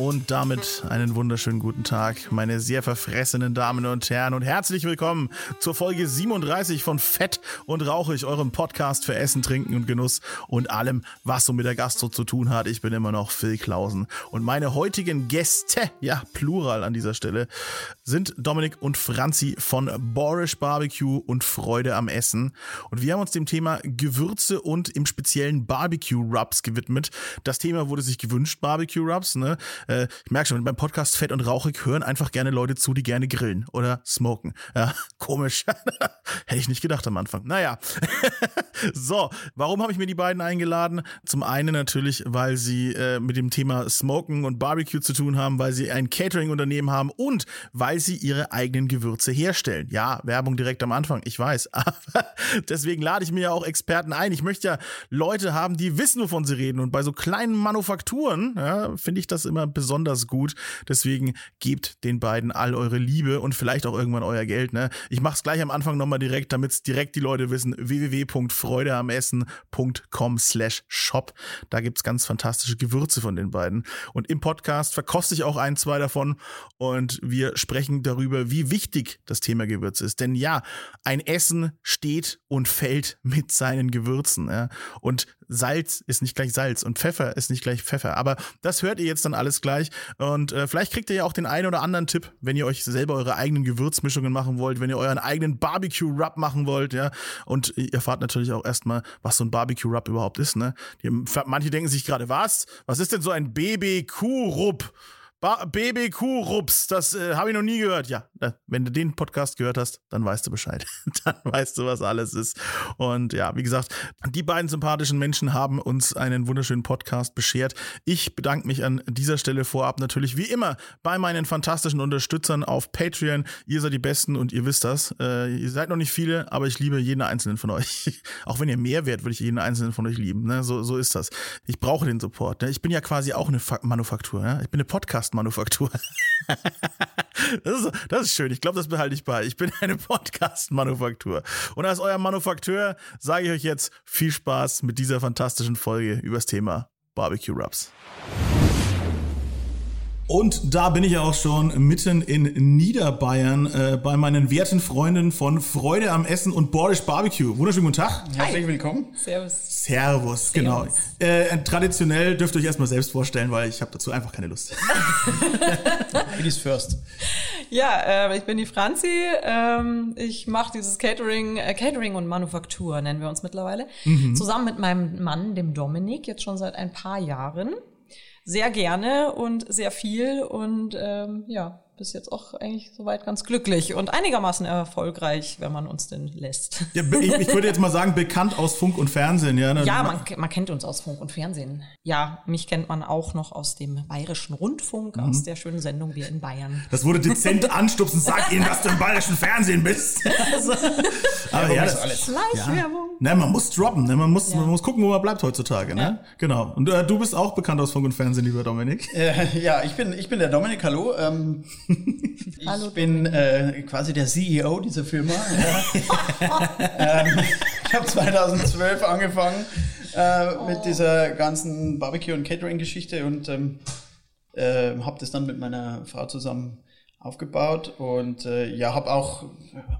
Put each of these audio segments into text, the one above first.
Und damit einen wunderschönen guten Tag, meine sehr verfressenen Damen und Herren und herzlich willkommen zur Folge 37 von Fett und Rauchig, eurem Podcast für Essen, Trinken und Genuss und allem, was so mit der Gastro zu tun hat. Ich bin immer noch Phil Klausen und meine heutigen Gäste, ja, plural an dieser Stelle, sind Dominik und Franzi von Borish Barbecue und Freude am Essen. Und wir haben uns dem Thema Gewürze und im speziellen Barbecue Rubs gewidmet. Das Thema wurde sich gewünscht, Barbecue Rubs, ne? Äh, ich merke schon, beim Podcast Fett und Rauchig hören einfach gerne Leute zu, die gerne grillen oder smoken. Ja, komisch. Hätte ich nicht gedacht am Anfang. Naja. so, warum habe ich mir die beiden eingeladen? Zum einen natürlich, weil sie äh, mit dem Thema Smoken und Barbecue zu tun haben, weil sie ein Catering-Unternehmen haben und weil sie ihre eigenen Gewürze herstellen. Ja, Werbung direkt am Anfang, ich weiß. Aber deswegen lade ich mir ja auch Experten ein. Ich möchte ja Leute haben, die wissen, wovon sie reden. Und bei so kleinen Manufakturen ja, finde ich das immer besonders gut. Deswegen gebt den beiden all eure Liebe und vielleicht auch irgendwann euer Geld. Ne? Ich mache es gleich am Anfang nochmal direkt, damit es direkt die Leute wissen. www.freudeamessen.com slash shop. Da gibt's ganz fantastische Gewürze von den beiden. Und im Podcast verkoste ich auch ein, zwei davon. Und wir sprechen darüber, wie wichtig das Thema Gewürze ist. Denn ja, ein Essen steht und fällt mit seinen Gewürzen. Ja? Und Salz ist nicht gleich Salz und Pfeffer ist nicht gleich Pfeffer. Aber das hört ihr jetzt dann alles gleich. Und äh, vielleicht kriegt ihr ja auch den einen oder anderen Tipp, wenn ihr euch selber eure eigenen Gewürzmischungen machen wollt, wenn ihr euren eigenen Barbecue-Rub machen wollt, ja. Und ihr erfahrt natürlich auch erstmal, was so ein Barbecue-Rub überhaupt ist, ne? Die, manche denken sich gerade, was? Was ist denn so ein BBQ-Rub? BBQ-Rups, das äh, habe ich noch nie gehört. Ja, wenn du den Podcast gehört hast, dann weißt du Bescheid. dann weißt du, was alles ist. Und ja, wie gesagt, die beiden sympathischen Menschen haben uns einen wunderschönen Podcast beschert. Ich bedanke mich an dieser Stelle vorab natürlich wie immer bei meinen fantastischen Unterstützern auf Patreon. Ihr seid die Besten und ihr wisst das. Äh, ihr seid noch nicht viele, aber ich liebe jeden einzelnen von euch. auch wenn ihr mehr wärt, würde ich jeden einzelnen von euch lieben. Ne? So, so ist das. Ich brauche den Support. Ne? Ich bin ja quasi auch eine Fa Manufaktur. Ja? Ich bin eine Podcast Podcast-Manufaktur. das, ist, das ist schön. Ich glaube, das behalte ich bei. Ich bin eine Podcast-Manufaktur. Und als euer Manufakteur sage ich euch jetzt viel Spaß mit dieser fantastischen Folge übers Thema Barbecue Rubs. Und da bin ich ja auch schon mitten in Niederbayern äh, bei meinen werten Freunden von Freude am Essen und Bordisch Barbecue. Wunderschönen guten Tag. Herzlich willkommen. Servus. Servus, genau. Äh, traditionell dürft ihr euch erstmal selbst vorstellen, weil ich habe dazu einfach keine Lust. Ladies first. Ja, äh, ich bin die Franzi. Ähm, ich mache dieses Catering, äh, Catering und Manufaktur nennen wir uns mittlerweile. Mhm. Zusammen mit meinem Mann, dem Dominik, jetzt schon seit ein paar Jahren sehr gerne und sehr viel und ähm, ja, bis jetzt auch eigentlich soweit ganz glücklich und einigermaßen erfolgreich, wenn man uns denn lässt. Ja, ich, ich, würde jetzt mal sagen, bekannt aus Funk und Fernsehen, ja. Ne? Ja, man, man, kennt uns aus Funk und Fernsehen. Ja, mich kennt man auch noch aus dem Bayerischen Rundfunk, mhm. aus der schönen Sendung Wir in Bayern. Das wurde dezent anstupsen, sag ihnen, dass du im Bayerischen Fernsehen bist. also, aber ja, ja das, alles. Schleichwerbung. Ja. Ne, man muss droppen, ne? man, muss, ja. man muss gucken, wo man bleibt heutzutage. Ne? Ja. Genau. Und äh, du bist auch bekannt aus Funk und Fernsehen, lieber Dominik. Äh, ja, ich bin, ich bin der Dominik, hallo. Ähm, ich Hallo, bin äh, quasi der CEO dieser Firma. ähm, ich habe 2012 angefangen äh, oh. mit dieser ganzen Barbecue- und Catering-Geschichte und ähm, äh, habe das dann mit meiner Frau zusammen aufgebaut und äh, ja, habe auch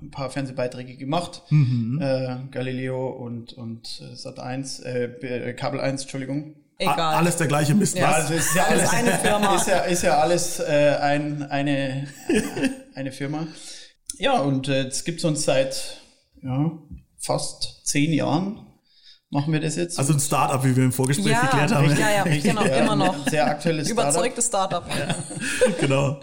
ein paar Fernsehbeiträge gemacht. Mhm. Äh, Galileo und, und äh, Sat 1, äh, Kabel 1, Entschuldigung. Egal. Alles der gleiche Mist. Ja, also ist ja alles eine Firma. Ist ja, ist ja alles äh, ein, eine, eine Firma. Ja, und äh, es gibt uns seit ja, fast zehn Jahren. Machen wir das jetzt? Also ein Startup, wie wir im Vorgespräch ja, geklärt haben. Ja, ja, genau, ja, immer noch. Sehr aktuelles Startup. Überzeugtes Startup. Ja. genau.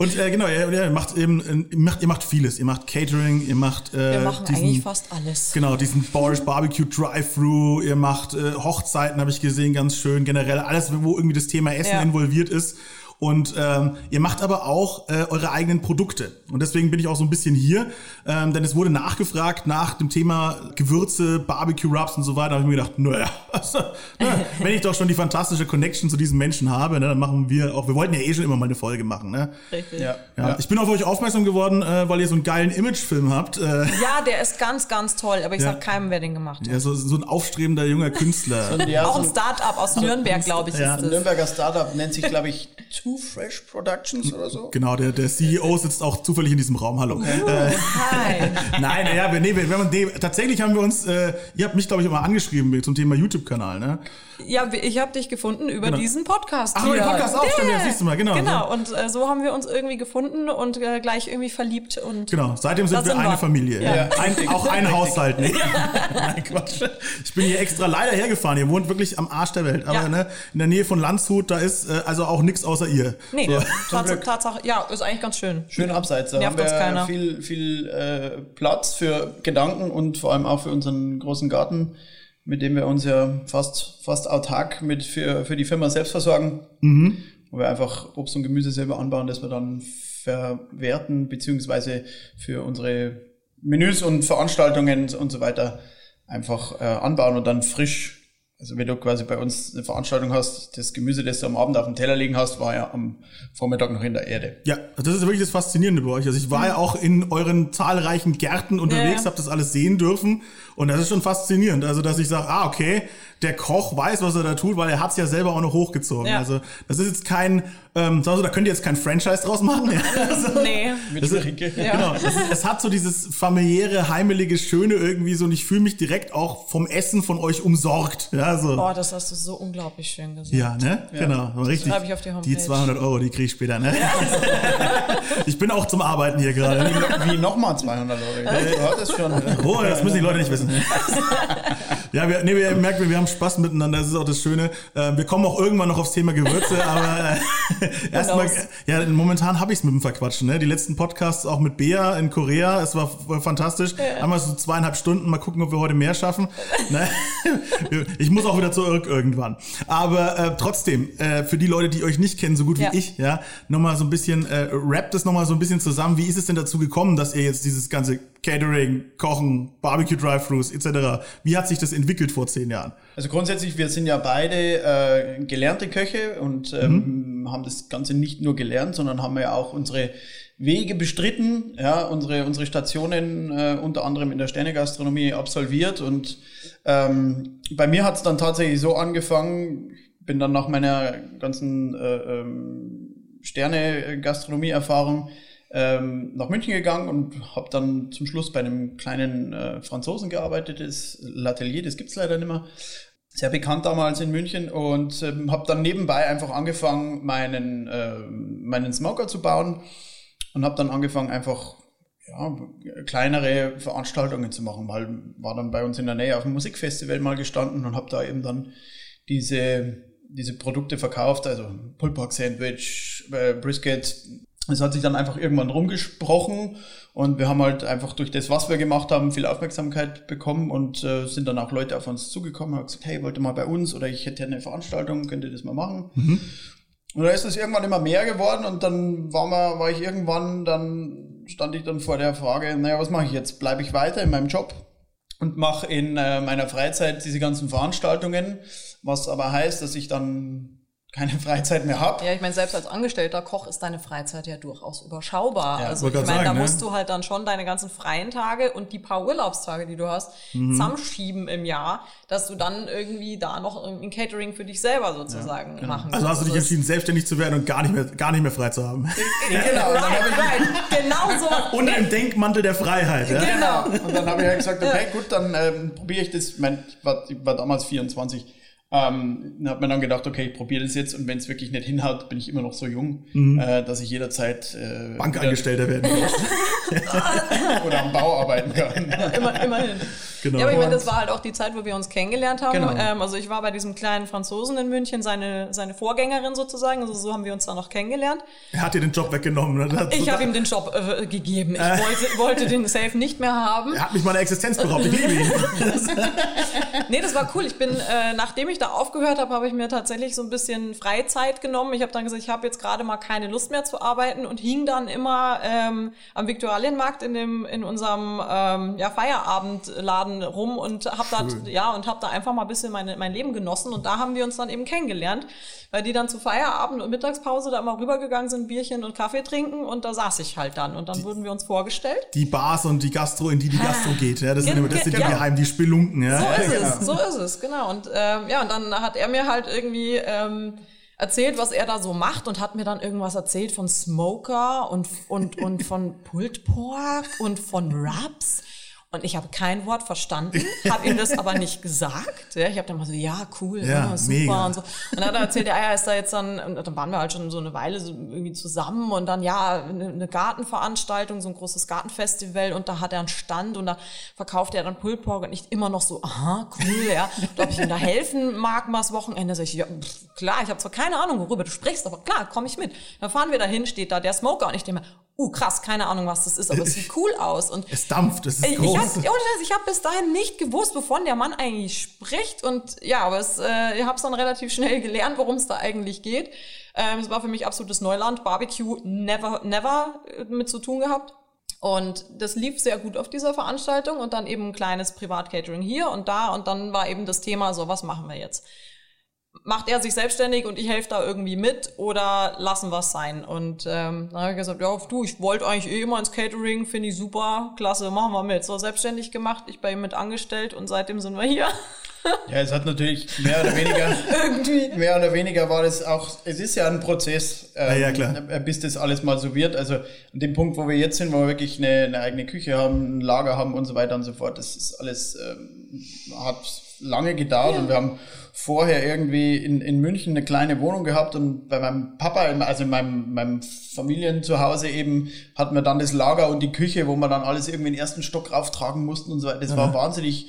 Und äh, genau, ihr, ihr macht eben, ihr macht, ihr macht vieles. Ihr macht Catering, ihr macht äh, Wir machen diesen, eigentlich fast alles. Genau, diesen Boris Barbecue Drive-Thru, ihr macht äh, Hochzeiten, habe ich gesehen, ganz schön. Generell alles, wo irgendwie das Thema Essen ja. involviert ist. Und ähm, ihr macht aber auch äh, eure eigenen Produkte. Und deswegen bin ich auch so ein bisschen hier, ähm, denn es wurde nachgefragt nach dem Thema Gewürze, Barbecue Rubs und so weiter. Da habe ich mir gedacht, naja, also, na, wenn ich doch schon die fantastische Connection zu diesen Menschen habe, ne, dann machen wir auch, wir wollten ja eh schon immer mal eine Folge machen. Ne? Richtig. Ja. Ja, ja. Ich bin auf euch aufmerksam geworden, äh, weil ihr so einen geilen Imagefilm habt. Äh, Ja, der ist ganz, ganz toll, aber ich Ja. sag keinem, wer den gemacht hat. ja, so, so ein aufstrebender junger Künstler. Und ja, Auch so ein Start-up aus Nürnberg, glaube ich, Ja. ein ist es. Nürnberger Startup nennt sich, glaube ich, Too Fresh Productions oder so. Genau, der, der CEO sitzt auch zufällig in diesem Raum. Hallo. Äh, Hi. nein, naja, nee, haben, nee, tatsächlich haben wir uns, äh, ihr habt mich, glaube ich, immer angeschrieben zum Thema YouTube-Kanal, ne? Ja, ich habe dich gefunden über Genau. diesen Podcast. Ach, über den Podcast auch, stimmt, ja, siehst du mal, genau. Genau, und äh, so haben wir uns irgendwie gefunden und äh, gleich irgendwie verliebt. Und Genau, seitdem sind wir sind eine wir. Familie. Ja. Ein, auch ein Haushalt. Nee. Nein, Quatsch. Ich bin hier extra leider hergefahren. Ihr wohnt wirklich am Arsch der Welt. Aber Ja. ne, in der Nähe von Landshut, da ist äh, also auch nichts außer ihr. nee, So. Tats Glück. Tatsache, ja, ist eigentlich ganz schön. Schön abseits. Da Nervt haben uns wir keiner. viel, viel äh, Platz für Gedanken und vor allem auch für unseren großen Garten, mit dem wir uns ja fast, fast autark mit für, für die Firma selbst versorgen. Wo wir einfach Obst und Gemüse selber anbauen, das wir dann verwerten, beziehungsweise für unsere Menüs und Veranstaltungen und so weiter einfach äh, anbauen und dann frisch. Also wenn du quasi bei uns eine Veranstaltung hast, das Gemüse, das du am Abend auf dem Teller liegen hast, war ja am Vormittag noch in der Erde. Ja, das ist wirklich das Faszinierende bei euch. Also ich war ja auch in euren zahlreichen Gärten unterwegs, Ja. habe das alles sehen dürfen und das ist schon faszinierend. Also dass ich sage, ah okay, der Koch weiß, was er da tut, weil er hat's ja selber auch noch hochgezogen. Ja. Also das ist jetzt kein, ähm, also da könnt ihr jetzt kein Franchise draus machen. Ja. Also, Nee. Mit Ulrike. Ja. Genau, es, ist, es hat so dieses familiäre, heimelige, schöne irgendwie so und ich fühle mich direkt auch vom Essen von euch umsorgt. Ja, so. Boah, das hast du so unglaublich schön gesagt. Ja, ne? Genau. Aber richtig. schreibe ich auf die Homepage. Die 200 Euro, die krieg ich später, ne? ich bin auch zum Arbeiten hier gerade. ne? Wie nochmal 200 Euro? Du hattest schon. Oh, das müssen die Leute nicht wissen. ja, wir, nee, wir merken, wir haben Spaß miteinander. Das ist auch das Schöne. Äh, wir kommen auch irgendwann noch aufs Thema Gewürze, aber äh, erstmal, knows? ja, momentan habe ich es mit dem Verquatschen. Ne? Die letzten Podcasts auch mit Bea in Korea, es war fantastisch. Einmal so zweieinhalb Stunden, mal gucken, ob wir heute mehr schaffen. ne? Ich muss auch wieder zurück irgendwann. Aber äh, trotzdem, äh, für die Leute, die euch nicht kennen, so gut wie Ja. ich, ja, nochmal so ein bisschen, äh, rappt es nochmal so ein bisschen zusammen. Wie ist es denn dazu gekommen, dass ihr jetzt dieses ganze Catering, Kochen, Barbecue Drive-Thrus etc., wie hat sich das entwickelt vor zehn Jahren? Also grundsätzlich, wir sind ja beide äh, gelernte Köche und ähm, haben das Ganze nicht nur gelernt, sondern haben ja auch unsere Wege bestritten, ja, unsere, unsere Stationen äh, unter anderem in der Sternegastronomie absolviert und ähm, bei mir hat es dann tatsächlich so angefangen, bin dann nach meiner ganzen äh, ähm, Sterne-Gastronomie-Erfahrung ähm, nach München gegangen und habe dann zum Schluss bei einem kleinen äh, Franzosen gearbeitet, das L'Atelier, das gibt's leider nicht mehr. Sehr bekannt damals in München und ähm, habe dann nebenbei einfach angefangen, meinen, äh, meinen Smoker zu bauen und habe dann angefangen, einfach ja, kleinere Veranstaltungen zu machen, weil war dann bei uns in der Nähe auf dem Musikfestival mal gestanden und habe da eben dann diese, diese Produkte verkauft, also Pulled Sandwich, äh, Brisket. Es hat sich dann einfach irgendwann rumgesprochen und wir haben halt einfach durch das, was wir gemacht haben, viel Aufmerksamkeit bekommen und äh, sind dann auch Leute auf uns zugekommen, haben gesagt, hey, wollt ihr mal bei uns oder ich hätte eine Veranstaltung, könnt ihr das mal machen? Und da ist es irgendwann immer mehr geworden und dann war, man, war ich irgendwann, dann stand ich dann vor der Frage, naja, was mache ich jetzt? Bleibe ich weiter in meinem Job und mache in äh, meiner Freizeit diese ganzen Veranstaltungen, was aber heißt, dass ich dann keine Freizeit mehr habe. Ja, ich meine, selbst als angestellter Koch ist deine Freizeit ja durchaus überschaubar. Ja, also ich meine, grad da sagen, ne? musst du halt dann schon deine ganzen freien Tage und die paar Urlaubstage, die du hast, Mhm. zusammenschieben im Jahr, dass du dann irgendwie da noch ein Catering für dich selber sozusagen machen Also hast du dich kannst. entschieden, selbstständig zu werden und gar nicht mehr, gar nicht mehr frei zu haben. Genau, und dann Right, right. Genau so. Unter dem Denkmantel der Freiheit. Ja? Genau. Und dann habe ich halt gesagt, okay, gut, dann ähm, probiere ich das. Ich, mein, ich, war, ich war damals 24. Ähm, habe mir dann gedacht, okay, ich probiere das jetzt und wenn es wirklich nicht hinhaut, bin ich immer noch so jung, äh, dass ich jederzeit äh, Bankangestellter werden. wieder- oder am Bau arbeiten kann. Immer, immerhin. Genau. Ja, aber ich meine, das war halt auch die Zeit, wo wir uns kennengelernt haben. Genau. Ähm, also ich war bei diesem kleinen Franzosen in München, seine, seine Vorgängerin sozusagen. Also so haben wir uns dann noch kennengelernt. Er hat dir den Job weggenommen. Das- Ich habe ihm den Job äh, gegeben. Ich wollte, wollte den Safe nicht mehr haben. Er hat mich meiner Existenz beraubt. Ich liebe ihn. Nee, das war cool. Ich bin, äh, nachdem ich da aufgehört habe, habe ich mir tatsächlich so ein bisschen Freizeit genommen. Ich habe dann gesagt, ich habe jetzt gerade mal keine Lust mehr zu arbeiten und hing dann immer ähm, am Viktualienmarkt in dem in unserem ähm, ja, Feierabendladen rum und habe da ja und habe da einfach mal ein bisschen meine, mein Leben genossen und da haben wir uns dann eben kennengelernt, weil die dann zu Feierabend und Mittagspause da immer rübergegangen sind, Bierchen und Kaffee trinken und da saß ich halt dann und dann die, wurden wir uns vorgestellt. Die Bars und die Gastro, in die die Gastro geht, ja, das sind, das sind die geheim, die Spelunken, ja. So ist es, so ist es, genau. Und ähm, ja, und dann hat er mir halt irgendwie ähm, erzählt, was er da so macht und hat mir dann irgendwas erzählt von Smoker und, und, und von Pulled Pork und von Rubs. Und ich habe kein Wort verstanden, habe ihm das aber nicht gesagt. Ja, ich habe dann mal so, ja, cool, ja, ja super mega. und so. Und dann hat er erzählt, ja, er ist da jetzt dann, und dann waren wir halt schon so eine Weile so irgendwie zusammen und dann, ja, eine, eine Gartenveranstaltung, so ein großes Gartenfestival und da hat er einen Stand und da verkauft er dann Pullpork und ich immer noch so, aha, cool, ja, ob ich ihm da helfen mag mal das Wochenende. Sag ich, ja, pff, klar, ich habe zwar keine Ahnung, worüber du sprichst, aber klar, komme ich mit. Dann fahren wir dahin, steht da der Smoker und ich denke mir, uh, krass, keine Ahnung, was das ist, aber es sieht cool aus. Und es dampft, es ist ich, groß. Ich habe bis dahin nicht gewusst, wovon der Mann eigentlich spricht. Und ja, aber es, äh, ich habe es dann relativ schnell gelernt, worum es da eigentlich geht. Ähm, es war für mich absolutes Neuland. Barbecue never, never äh, mit zu tun gehabt. Und das lief sehr gut auf dieser Veranstaltung und dann eben ein kleines Privat-Catering hier und da. Und dann war eben das Thema so, was machen wir jetzt? Macht er sich selbstständig und ich helfe da irgendwie mit oder lassen wir es sein? Und ähm, dann habe ich gesagt, ja, du, ich wollte eigentlich eh immer ins Catering, finde ich super, klasse, machen wir mit. So selbstständig gemacht, ich bei ihm mit angestellt und seitdem sind wir hier. Ja, es hat natürlich mehr oder weniger, irgendwie, mehr oder weniger war das auch, es ist ja ein Prozess, ähm, ja, klar. Äh, bis das alles mal so wird. Also an dem Punkt, wo wir jetzt sind, wo wir wirklich eine, eine eigene Küche haben, ein Lager haben und so weiter und so fort, das ist alles, ähm, hat lange gedauert ja. und wir haben vorher irgendwie in, in München eine kleine Wohnung gehabt und bei meinem Papa, also in meinem, meinem Familienzuhause eben, hatten wir dann das Lager und die Küche, wo wir dann alles irgendwie in den ersten Stock rauftragen mussten und so weiter. Das mhm. war wahnsinnig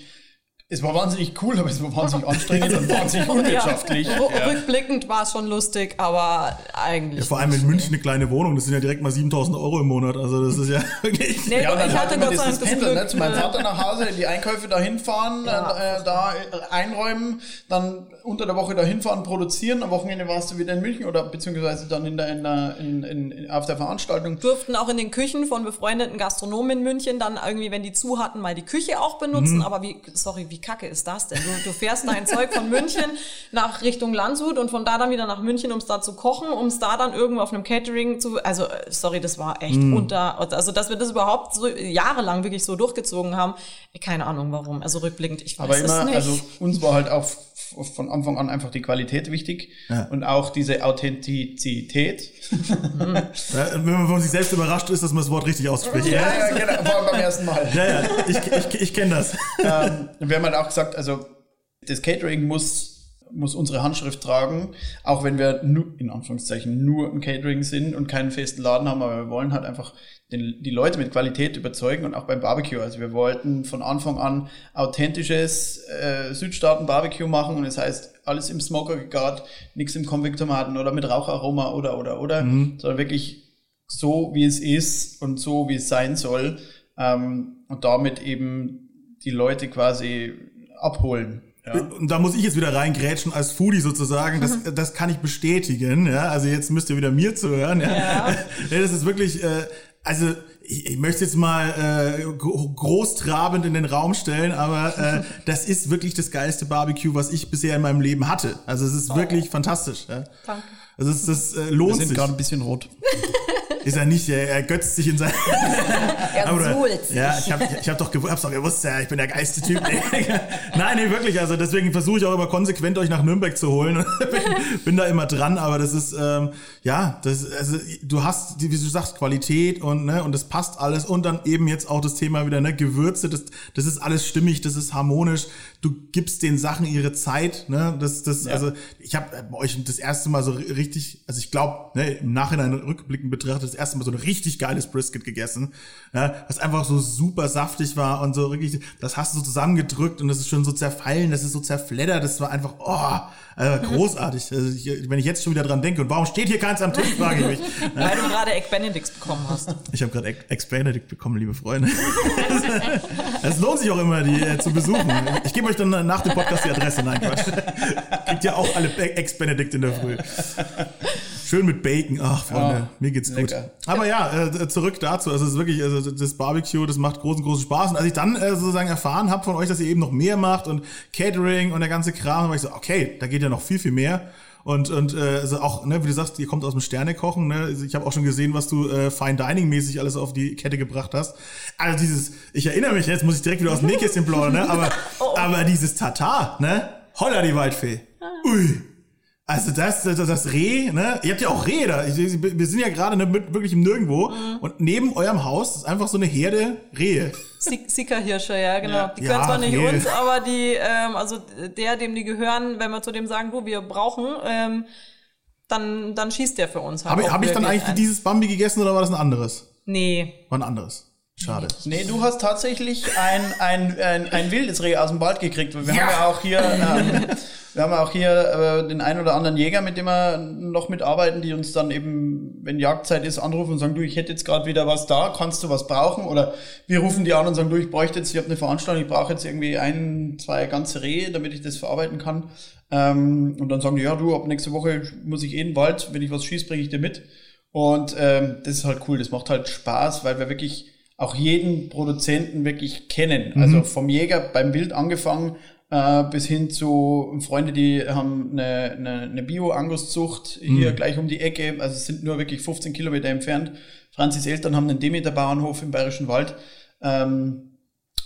es war wahnsinnig cool, aber es war wahnsinnig anstrengend und wahnsinnig unwirtschaftlich. Ja. Ja. Rückblickend war es schon lustig, aber eigentlich. Ja, vor allem in München eine kleine Wohnung, das sind ja direkt mal 7000 Euro im Monat. Also, das ist ja wirklich. Nee, ja, und dann ich hatte Gott sei Dank das Pendel, ne? zu meinem Vater nach Hause, die Einkäufe da hinfahren, ja. äh, da einräumen, dann unter der Woche da hinfahren, produzieren. Am Wochenende warst du wieder in München oder beziehungsweise dann in der, in der, in, in, in, auf der Veranstaltung. Durften auch in den Küchen von befreundeten Gastronomen in München dann irgendwie, wenn die zu hatten, mal die Küche auch benutzen. Mhm. Aber wie, sorry, wie kacke ist das denn? Du, du fährst dein Zeug von München nach Richtung Landshut und von da dann wieder nach München, um es da zu kochen, um es da dann irgendwo auf einem Catering zu, also sorry, das war echt mm. unter, also dass wir das überhaupt so jahrelang wirklich so durchgezogen haben, keine Ahnung warum, also rückblickend, ich weiß Aber immer, es nicht. also uns war halt auch von Anfang an einfach die Qualität wichtig ja. und auch diese Authentizität. ja, wenn man von sich selbst überrascht ist, dass man das Wort richtig ausspricht. Ja, ja, genau, vor allem beim ersten Mal. Ja, ja, ich, ich, ich kenne das. Ähm, wir haben halt auch gesagt, also das Catering muss muss unsere Handschrift tragen, auch wenn wir nur, in Anführungszeichen nur ein Catering sind und keinen festen Laden haben, aber wir wollen halt einfach den, die Leute mit Qualität überzeugen und auch beim Barbecue. Also wir wollten von Anfang an authentisches äh, Südstaaten-Barbecue machen und das heißt alles im Smoker gegart, nichts im Konvektomaten oder mit Raucharoma oder oder oder, mhm. sondern wirklich so wie es ist und so wie es sein soll ähm, und damit eben die Leute quasi abholen. Ja. Und da muss ich jetzt wieder reingrätschen als Foodie sozusagen. Das, mhm. das kann ich bestätigen. Ja, also jetzt müsst ihr wieder mir zuhören. Ja, ja. das ist wirklich, äh, also ich, ich möchte jetzt mal äh, großtrabend in den Raum stellen, aber äh, das ist wirklich das geilste Barbecue, was ich bisher in meinem Leben hatte. Also es ist oh. wirklich fantastisch. Ja. Danke. Also es, das äh, lohnt sich. Wir sind gerade ein bisschen rot. ist er nicht, er, er götzt sich in sein. er aber, sich. Ja, ich habe ich hab doch, gewusst, hab's doch gewusst, ja, ich bin der geilste Typ. Nein, nee, wirklich. Also deswegen versuche ich auch immer konsequent euch nach Nürnberg zu holen. bin, bin da immer dran, aber das ist, ähm, ja, das, also du hast, wie du sagst, Qualität und, ne, und das passt alles. Und dann eben jetzt auch das Thema wieder, ne, Gewürze, das, das ist alles stimmig, das ist harmonisch. Du gibst den Sachen ihre Zeit, ne, das, das, ja. also ich habe euch das erste Mal so richtig, also ich glaube, ne, im Nachhinein rückblickend betrachtet, das erste Mal so ein richtig geiles Brisket gegessen, ja, was einfach so super saftig war und so wirklich, das hast du so zusammengedrückt und das ist schon so zerfallen, das ist so zerfleddert, das war einfach, oh, also großartig. Also ich, wenn ich jetzt schon wieder dran denke, und warum steht hier keins am Tisch, frage ich mich. Weil du gerade Egg Benedicts bekommen hast. Ich habe gerade Egg Benedict bekommen, liebe Freunde. Es lohnt sich auch immer, die äh, zu besuchen. Ich gebe euch dann nach dem Podcast die Adresse. Nein, Quatsch. Kriegt ja auch alle Eggs Benedict in der Früh. Schön mit Bacon. Ach, Freunde, oh, mir geht's lecker. gut. Aber ja, äh, zurück dazu. Also es ist wirklich, also das Barbecue, das macht großen, großen Spaß. Und als ich dann äh, sozusagen erfahren habe von euch, dass ihr eben noch mehr macht und Catering und der ganze Kram, war ich so, okay, da geht ja noch viel, viel mehr. Und, und äh, also auch, ne, wie du sagst, ihr kommt aus dem Sternekochen, ne? Also ich habe auch schon gesehen, was du äh, Fine Dining mäßig alles auf die Kette gebracht hast. Also dieses, ich erinnere mich, jetzt muss ich direkt wieder aus dem Nähkästchen plaudern, ne? Aber, oh. aber dieses Tatar, ne? Holla die Waldfee. Ui. Also das, das, das Reh, ne? Ihr habt ja auch Rehe da. Wir sind ja gerade ne, wirklich im Nirgendwo. Mhm. Und neben eurem Haus ist einfach so eine Herde Rehe. Sika-Hirsche, ja, genau. Ja. Die gehören ja, zwar nicht Rehe. uns, aber die, ähm, also der, dem die gehören, wenn wir zu dem sagen, du, wir brauchen, ähm, dann, dann schießt der für uns halt. Habe hab ich dann eigentlich ein. dieses Bambi gegessen oder war das ein anderes? Nee. War ein anderes. Schade. Nee, du hast tatsächlich ein, ein, ein, ein wildes Reh aus dem Wald gekriegt. Wir ja. haben ja auch hier, ähm, wir haben auch hier äh, den einen oder anderen Jäger, mit dem wir noch mitarbeiten, die uns dann eben, wenn Jagdzeit ist, anrufen und sagen, du, ich hätte jetzt gerade wieder was da, kannst du was brauchen? Oder wir rufen die an und sagen, du, ich bräuchte jetzt, ich habe eine Veranstaltung, ich brauche jetzt irgendwie ein, zwei ganze Rehe, damit ich das verarbeiten kann. Ähm, und dann sagen die, ja, du, ab nächste Woche muss ich eh in den Wald, wenn ich was schieße, bringe ich dir mit. Und ähm, das ist halt cool, das macht halt Spaß, weil wir wirklich auch jeden Produzenten wirklich kennen. Mhm. Also vom Jäger beim Wild angefangen äh, bis hin zu Freunde, die haben eine, eine, eine Bio-Angus-Zucht hier mhm. gleich um die Ecke. Also es sind nur wirklich 15 Kilometer entfernt. Franzis Eltern haben einen Demeter-Bauernhof im Bayerischen Wald. Ähm,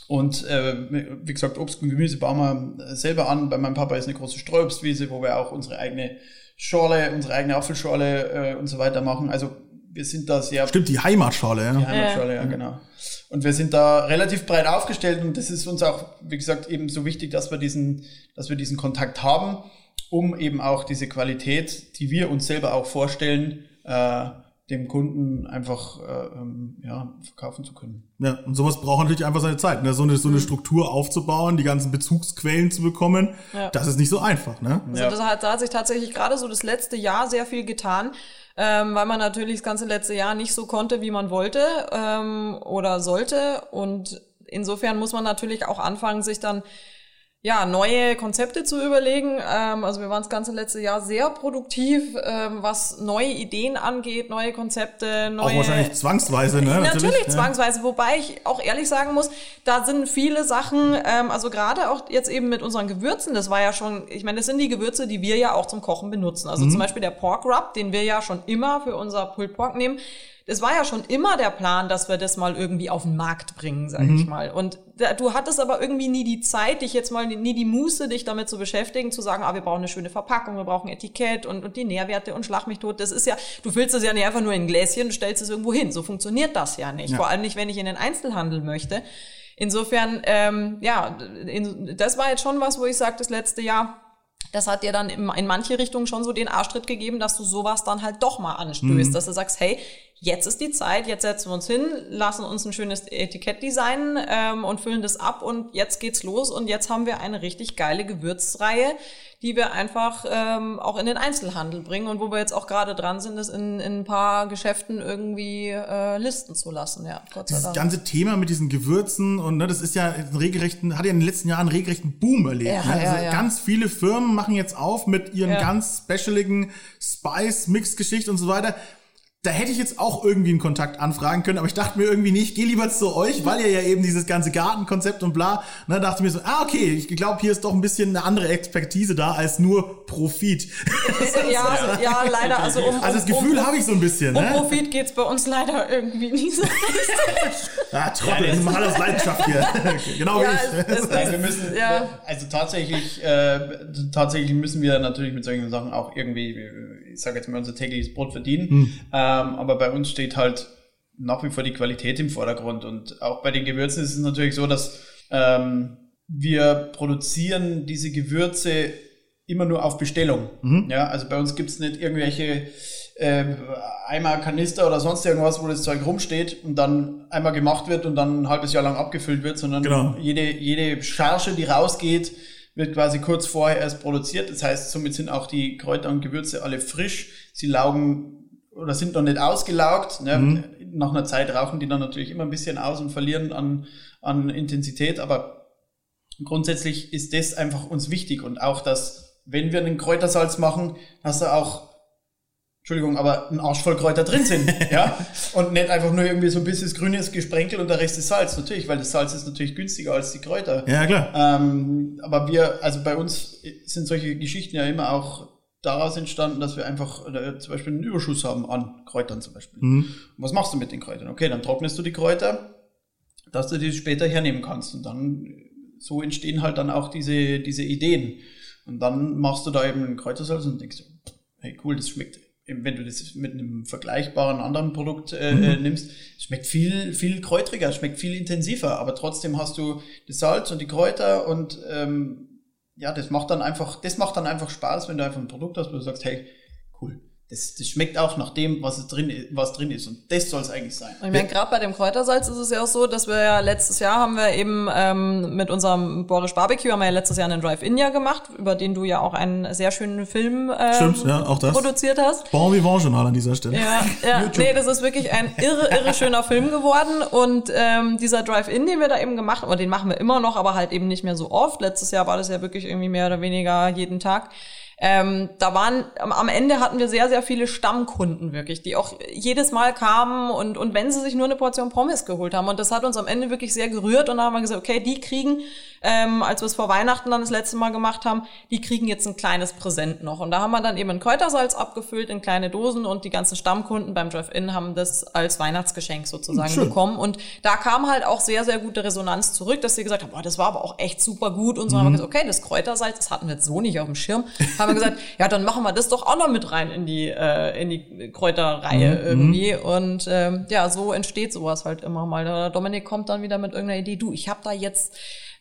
und äh, wie gesagt, Obst und Gemüse bauen wir selber an. Bei meinem Papa ist eine große Streuobstwiese, wo wir auch unsere eigene Schorle, unsere eigene Apfelschorle äh, und so weiter machen. Also wir sind da sehr. Stimmt, die Heimatschorle, ja. Die Heimatschorle, ja, ja, genau. Und wir sind da relativ breit aufgestellt und das ist uns auch, wie gesagt, eben so wichtig, dass wir diesen, dass wir diesen Kontakt haben, um eben auch diese Qualität, die wir uns selber auch vorstellen, äh, dem Kunden einfach äh, ähm, ja, verkaufen zu können. Ja, und sowas braucht natürlich einfach seine Zeit. Ne? So, eine, so eine mhm. Struktur aufzubauen, die ganzen Bezugsquellen zu bekommen, ja. das ist nicht so einfach. Ne? Also ja. das hat, da hat sich tatsächlich gerade so das letzte Jahr sehr viel getan ähm, weil man natürlich das ganze letzte Jahr nicht so konnte, wie man wollte ähm, oder sollte. Und insofern muss man natürlich auch anfangen, sich dann ja, neue Konzepte zu überlegen. Ähm, also wir waren das ganze letzte Jahr sehr produktiv, ähm, was neue Ideen angeht, neue Konzepte, neue... Auch wahrscheinlich zwangsweise, ne? Natürlich, Natürlich zwangsweise, wobei ich auch ehrlich sagen muss, da sind viele Sachen, ähm, also gerade auch jetzt eben mit unseren Gewürzen, das war ja schon, ich meine, das sind die Gewürze, die wir ja auch zum Kochen benutzen. Also mhm. zum Beispiel der Pork Rub, den wir ja schon immer für unser Pulled Pork nehmen, das war ja schon immer der Plan, dass wir das mal irgendwie auf den Markt bringen, sag mhm. ich mal. Und du hattest aber irgendwie nie die Zeit, dich jetzt mal nie die Muße, dich damit zu beschäftigen, zu sagen, ah, wir brauchen eine schöne Verpackung, wir brauchen Etikett und, und die Nährwerte und schlag mich tot. Das ist ja, du füllst das ja nicht einfach nur in ein Gläschen und stellst es irgendwo hin. So funktioniert das ja nicht. Ja. Vor allem nicht, wenn ich in den Einzelhandel möchte. Insofern, ähm, ja, in, das war jetzt schon was, wo ich sage, das letzte Jahr, das hat dir dann in, in manche Richtungen schon so den Arschtritt gegeben, dass du sowas dann halt doch mal anstößt, mhm. dass du sagst, hey, jetzt ist die Zeit, jetzt setzen wir uns hin, lassen uns ein schönes Etikett designen ähm, und füllen das ab und jetzt geht's los und jetzt haben wir eine richtig geile Gewürzreihe, die wir einfach ähm, auch in den Einzelhandel bringen und wo wir jetzt auch gerade dran sind, das in, in ein paar Geschäften irgendwie äh, listen zu lassen. Ja, Gott sei Dank. Das ganze Thema mit diesen Gewürzen und ne, das ist ja einen regelrechten, hat ja in den letzten Jahren einen regelrechten Boom erlebt. Ja, ne? also ja, ganz viele Firmen machen jetzt auf mit ihren ganz specialigen Spice-Mix-Geschichten und so weiter da hätte ich jetzt auch irgendwie einen Kontakt anfragen können, aber ich dachte mir irgendwie nicht, geh lieber zu euch, weil ihr ja eben dieses ganze Gartenkonzept und bla, ne, dachte mir so, ah, okay, ich glaube, hier ist doch ein bisschen eine andere Expertise da als nur Profit. ja, ja, leider, also um, Also das Gefühl um, habe ich so ein bisschen, um ne? Um Profit geht's bei uns leider irgendwie nie so. ah, Trottel, ja, mal aus Leidenschaft hier. genau ja, wie ich. Es, wir müssen, ja. also tatsächlich, äh, tatsächlich müssen wir natürlich mit solchen Sachen auch irgendwie, ich sage jetzt mal, unser tägliches Brot verdienen. Hm. Äh, ähm, aber bei uns steht halt nach wie vor die Qualität im Vordergrund. Und auch bei den Gewürzen ist es natürlich so, dass ähm, wir produzieren diese Gewürze immer nur auf Bestellung. Mhm. Ja, also bei uns gibt's nicht irgendwelche äh, Eimer, Kanister oder sonst irgendwas, wo das Zeug rumsteht und dann einmal gemacht wird und dann ein halbes Jahr lang abgefüllt wird, sondern genau. jede, jede Charge, die rausgeht, wird quasi kurz vorher erst produziert. Das heißt, somit sind auch die Kräuter und Gewürze alle frisch. Sie laugen oder sind noch nicht ausgelaugt. Ne? Mhm. Nach einer Zeit rauchen die dann natürlich immer ein bisschen aus und verlieren an, an Intensität, aber grundsätzlich ist das einfach uns wichtig und auch, dass wenn wir einen Kräutersalz machen, dass da auch Entschuldigung, aber ein Arsch voll Kräuter drin sind, ja, und nicht einfach nur irgendwie so ein bisschen grünes Gesprenkel und der Rest ist Salz, natürlich, weil das Salz ist natürlich günstiger als die Kräuter. Ja, klar. Ähm, aber wir, also bei uns sind solche Geschichten ja immer auch daraus entstanden, dass wir einfach äh, zum Beispiel einen Überschuss haben an Kräutern zum Beispiel. Mhm. was machst du mit den Kräutern? Okay, dann trocknest du die Kräuter, dass du die später hernehmen kannst und dann so entstehen halt dann auch diese, diese Ideen. Und dann machst du da eben einen Kräutersalz und denkst, hey cool, das schmeckt wenn du das mit einem vergleichbaren anderen Produkt äh, mhm. Äh, nimmst, schmeckt viel, viel kräutriger, schmeckt viel intensiver, aber trotzdem hast du das Salz und die Kräuter und ähm, ja, das macht dann einfach, das macht dann einfach Spaß, wenn du einfach ein Produkt hast, wo du sagst, hey, cool, das, das schmeckt auch nach dem, was drin ist, was drin ist. Und das soll es eigentlich sein. Ich meine, gerade bei dem Kräutersalz ist es ja auch so, dass wir ja letztes Jahr haben wir eben ähm, mit unserem Borisch Barbecue haben wir ja letztes Jahr einen Drive-In ja gemacht, über den du ja auch einen sehr schönen Film ähm, Stimmt, ja, auch das. produziert hast. Bon Vivant Journal an dieser Stelle. Ja, ja nee, das ist wirklich ein irre, irre schöner Film geworden. Und ähm, dieser Drive-In, den wir da eben gemacht haben, oder den machen wir immer noch, aber halt eben nicht mehr so oft. Letztes Jahr war das ja wirklich irgendwie mehr oder weniger jeden Tag. Ähm, da waren, am Ende hatten wir sehr, sehr viele Stammkunden wirklich, die auch jedes Mal kamen und, und wenn sie sich nur eine Portion Pommes geholt haben. Und das hat uns am Ende wirklich sehr gerührt und da haben wir gesagt, okay, die kriegen, ähm, als wir es vor Weihnachten dann das letzte Mal gemacht haben, die kriegen jetzt ein kleines Präsent noch. Und da haben wir dann eben ein Kräutersalz abgefüllt in kleine Dosen und die ganzen Stammkunden beim Drive-In haben das als Weihnachtsgeschenk sozusagen Schön. bekommen. Und da kam halt auch sehr, sehr gute Resonanz zurück, dass sie gesagt haben, boah, das war aber auch echt super gut und so. Mhm. haben wir gesagt, okay, das Kräutersalz, das hatten wir jetzt so nicht auf dem Schirm haben wir gesagt, ja, dann machen wir das doch auch noch mit rein in die, äh, in die Kräuterreihe mhm. irgendwie. Und ähm, ja, so entsteht sowas halt immer mal. Der Dominik kommt dann wieder mit irgendeiner Idee, du, ich habe da jetzt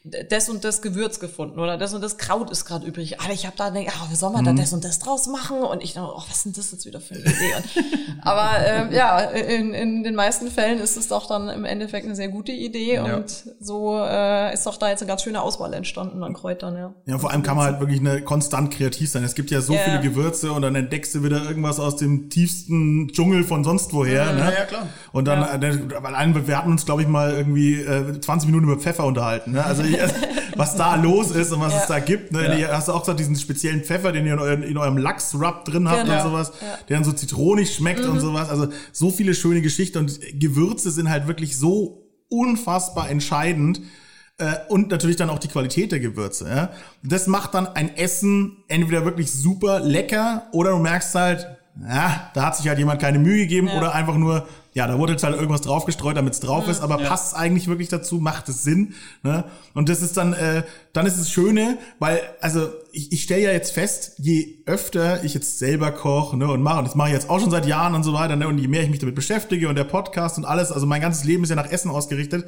das und das Gewürz gefunden oder das und das Kraut ist gerade übrig. Aber ich habe da denke, ah, wie soll man mhm. da das und das draus machen? Und ich dachte, oh, was denn das jetzt wieder für eine Idee? aber ähm, ja, in, in den meisten Fällen ist es doch dann im Endeffekt eine sehr gute Idee ja. und so äh, ist doch da jetzt eine ganz schöne Auswahl entstanden an Kräutern. Ja, ja vor allem kann man halt wirklich eine konstant kreativ sein. Es gibt ja so yeah. viele Gewürze und dann entdeckst du wieder irgendwas aus dem tiefsten Dschungel von sonst woher. Mhm. Ne? Ja, klar. Und dann, ja. äh, wir hatten uns, glaube ich, mal irgendwie äh, 20 Minuten über Pfeffer unterhalten. Ne? Also was da los ist und was ja. es da gibt. Ne? Ja. Hast du auch gesagt, diesen speziellen Pfeffer, den ihr in, euren, in eurem Lachs-Rub drin habt genau. und sowas, ja. der dann so zitronig schmeckt mhm. und sowas. Also so viele schöne Geschichten und Gewürze sind halt wirklich so unfassbar entscheidend. Äh, und natürlich dann auch die Qualität der Gewürze. Ja? Das macht dann ein Essen entweder wirklich super lecker oder du merkst halt, ja, da hat sich halt jemand keine Mühe gegeben ja. oder einfach nur, ja, da wurde jetzt halt irgendwas draufgestreut, damit es drauf ist, aber ja. passt es eigentlich wirklich dazu, macht es Sinn. Ne? Und das ist dann, äh, dann ist es Schöne, weil, also ich, ich stelle ja jetzt fest, je öfter ich jetzt selber koche ne, und mache, und das mache ich jetzt auch schon seit Jahren und so weiter, ne, und je mehr ich mich damit beschäftige und der Podcast und alles, also mein ganzes Leben ist ja nach Essen ausgerichtet,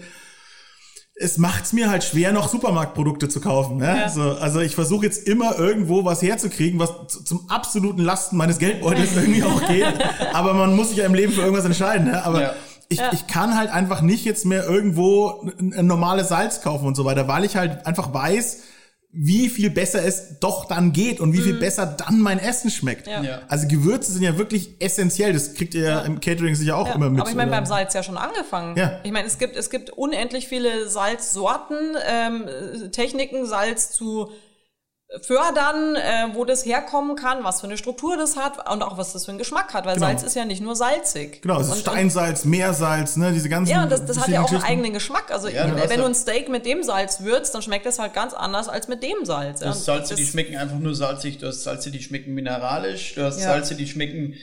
es macht's mir halt schwer, noch Supermarktprodukte zu kaufen. Ne? Ja. So, also ich versuche jetzt immer irgendwo was herzukriegen, was zum absoluten Lasten meines Geldbeutels irgendwie auch geht. Aber man muss sich ja im Leben für irgendwas entscheiden. Ne? Aber ja. Ich, ja. ich kann halt einfach nicht jetzt mehr irgendwo ein, ein normales Salz kaufen und so weiter, weil ich halt einfach weiß, wie viel besser es doch dann geht und wie viel mhm. besser dann mein Essen schmeckt. Ja. Ja. Also Gewürze sind ja wirklich essentiell. Das kriegt ihr ja, im Catering sicher auch immer mit. Aber ich meine, beim Salz ja schon angefangen. Ja. Ich meine, es gibt, es gibt unendlich viele Salzsorten, ähm, Techniken, Salz zu fördern, äh, wo das herkommen kann, was für eine Struktur das hat und auch was das für einen Geschmack hat, weil genau. Salz ist ja nicht nur salzig. Genau, es ist und, Steinsalz, Meersalz, ne, diese ganzen. Ja, und das, das hat ja auch einen eigenen Geschmack. Also ja, wenn du ein Steak mit dem Salz würzt, dann schmeckt das halt ganz anders als mit dem Salz. Du hast Salze, das, die schmecken einfach nur salzig, du hast Salze, die schmecken mineralisch, du hast ja. Salze, die schmecken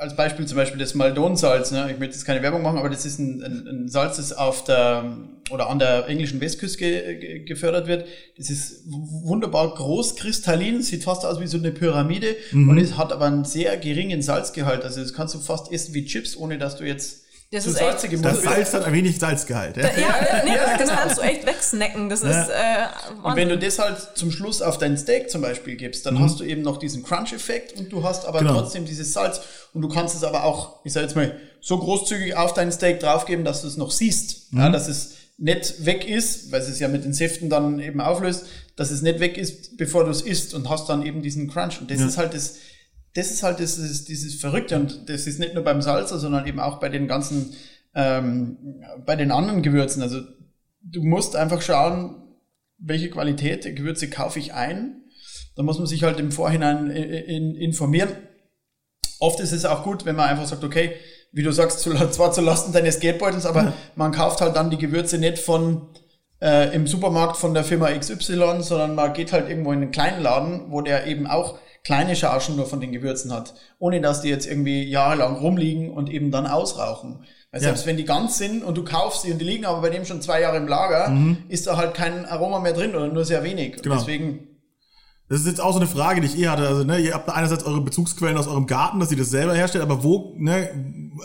als Beispiel zum Beispiel das Maldonsalz, ne? ich möchte jetzt keine Werbung machen, aber das ist ein, ein, ein Salz, das auf der oder an der englischen Westküste ge, gefördert wird. Das ist wunderbar groß, kristallin, sieht fast aus wie so eine Pyramide mhm. und es hat aber einen sehr geringen Salzgehalt. Also das kannst du fast essen wie Chips, ohne dass du jetzt Das zu ist echt. salzig Das Salz hat ein wenig Salzgehalt. Ja? Ja, nee, das kannst du echt wegsnacken. Das ist äh, Und wenn du das halt zum Schluss auf dein Steak zum Beispiel gibst, dann hast du eben noch diesen Crunch-Effekt und du hast aber Genau. trotzdem dieses Salz und du kannst es aber auch, ich sag jetzt mal, so großzügig auf dein Steak draufgeben, dass du es noch siehst, ja, dass es nicht weg ist, weil es es ja mit den Säften dann eben auflöst, dass es nicht weg ist, bevor du es isst und hast dann eben diesen Crunch. Und das ist halt das, das ist halt das, das, dieses Verrückte und das ist nicht nur beim Salzer, sondern eben auch bei den ganzen, ähm, bei den anderen Gewürzen. Also du musst einfach schauen, welche Qualität der Gewürze kaufe ich ein. Da muss man sich halt im Vorhinein in, in, informieren. Oft ist es auch gut, wenn man einfach sagt, okay, wie du sagst, zu, zwar zu Lasten deines Geldbeutels, aber man kauft halt dann die Gewürze nicht von äh, im Supermarkt von der Firma XY, sondern man geht halt irgendwo in einen kleinen Laden, wo der eben auch kleine Chargen nur von den Gewürzen hat, ohne dass die jetzt irgendwie jahrelang rumliegen und eben dann ausrauchen. Weil Ja. selbst wenn die ganz sind und du kaufst sie und die liegen aber bei dem schon zwei Jahre im Lager, ist da halt kein Aroma mehr drin oder nur sehr wenig. Und Genau. Deswegen, Das ist jetzt auch so eine Frage, die ich eh hatte. Also, ne, ihr habt einerseits eure Bezugsquellen aus eurem Garten, dass ihr das selber herstellt, aber wo, ne,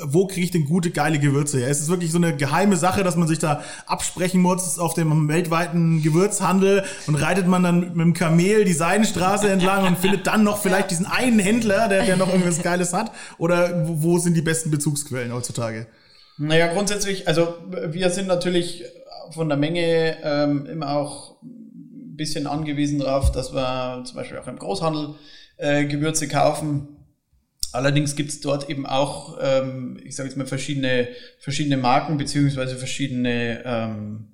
wo kriege ich denn gute, geile Gewürze her? Ist es wirklich so eine geheime Sache, dass man sich da absprechen muss auf dem weltweiten Gewürzhandel und reitet man dann mit dem Kamel die Seidenstraße entlang und findet dann noch vielleicht diesen einen Händler, der, der noch irgendwas Geiles hat? Oder wo, sind die besten Bezugsquellen heutzutage? naja, grundsätzlich, also wir sind natürlich von der Menge ähm, immer auch ein bisschen angewiesen darauf, dass wir zum Beispiel auch im Großhandel äh, Gewürze kaufen. Allerdings gibt's dort eben auch, ähm, ich sage jetzt mal, verschiedene, verschiedene Marken beziehungsweise verschiedene ähm,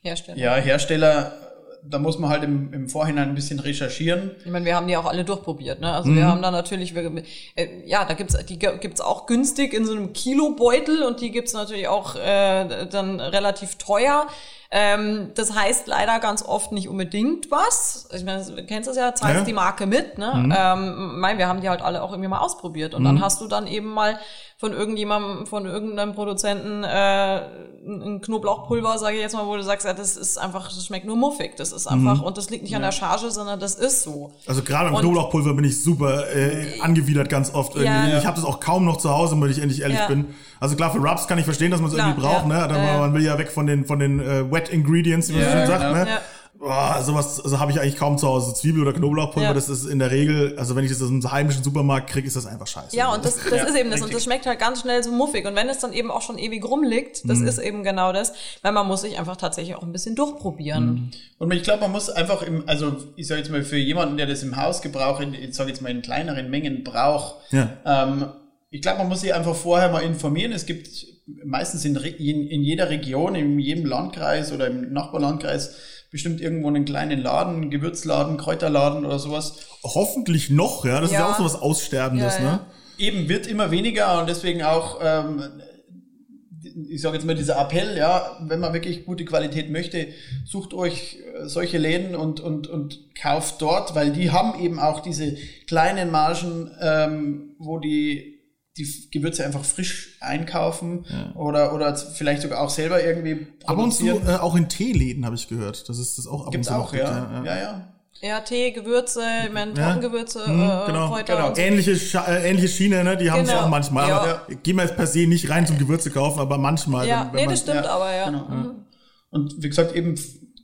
Hersteller. ja, Hersteller. Da muss man halt im, im Vorhinein ein bisschen recherchieren. Ich meine, wir haben die auch alle durchprobiert, ne? Also Mhm. wir haben da natürlich, wir, äh, ja, da gibt's die gibt's auch günstig in so einem Kilobeutel und die gibt's natürlich auch äh, dann relativ teuer. Ähm, das heißt leider ganz oft nicht unbedingt was. Ich meine, du kennst das ja, zahlst Ja. die Marke mit, ne? Ähm, mein, wir haben die halt alle auch irgendwie mal ausprobiert und dann hast du dann eben mal von irgendjemandem, von irgendeinem Produzenten äh, ein Knoblauchpulver, sage ich jetzt mal, wo du sagst, ja, das ist einfach, das schmeckt nur muffig, das ist einfach und das liegt nicht an der Charge, sondern das ist so. Also gerade Und- Knoblauchpulver bin ich super äh, angewidert ganz oft. Ja. Ja. Ich habe das auch kaum noch zu Hause, wenn ich endlich ehrlich Ja. bin. Also klar, für Rubs kann ich verstehen, dass man es irgendwie braucht. ja. Ne? Ja, ja. Man will ja weg von den, von den äh, Wet Ingredients, wie man so Ja, schön sagt. ja. Ne? Boah, sowas also habe ich eigentlich kaum zu Hause. Zwiebel- oder Knoblauchpulver, Ja. das ist in der Regel, also wenn ich das aus dem heimischen Supermarkt kriege, ist das einfach scheiße. Ja, und das, das Ja, ist eben das. Und das schmeckt halt ganz schnell so muffig. Und wenn es dann eben auch schon ewig rumliegt, Mhm. das ist eben genau das, weil man muss sich einfach tatsächlich auch ein bisschen durchprobieren. Und ich glaube, man muss einfach im, also ich sage jetzt mal, für jemanden, der das im Hausgebrauch, in, ich sage jetzt mal in kleineren Mengen braucht, Ja. ähm, ich glaube, man muss sich einfach vorher mal informieren. Es gibt meistens in, in, in jeder Region, in jedem Landkreis oder im Nachbarlandkreis bestimmt irgendwo einen kleinen Laden, einen Gewürzladen, Kräuterladen oder sowas. Hoffentlich noch, ja. Das ist ja Ja. auch so was Aussterbendes, Ja, ja. ne? Eben wird immer weniger und deswegen auch, ähm, ich sage jetzt mal dieser Appell, ja, wenn man wirklich gute Qualität möchte, sucht euch äh, solche Läden und, und, und kauft dort, weil die haben eben auch diese kleinen Margen, ähm, wo die die Gewürze einfach frisch einkaufen oder, oder vielleicht sogar auch selber irgendwie Ab und zu äh, auch in Teeläden habe ich gehört. Das ist das auch ab Gibt's und zu auch, gibt, ja. Ja, ja. Ja, Tee, Gewürze, ich meine, Ja. Trockengewürze, Mhm, äh, genau, Kräuter genau. und so. Ähnliche, äh, ähnliche Schiene, ne? Die haben es Genau. auch manchmal. Ja. Aber gehen wir jetzt per se nicht rein zum Gewürze kaufen, aber manchmal. Ja, wenn, wenn nee, das stimmt ja, aber, ja. Genau. Und wie gesagt, eben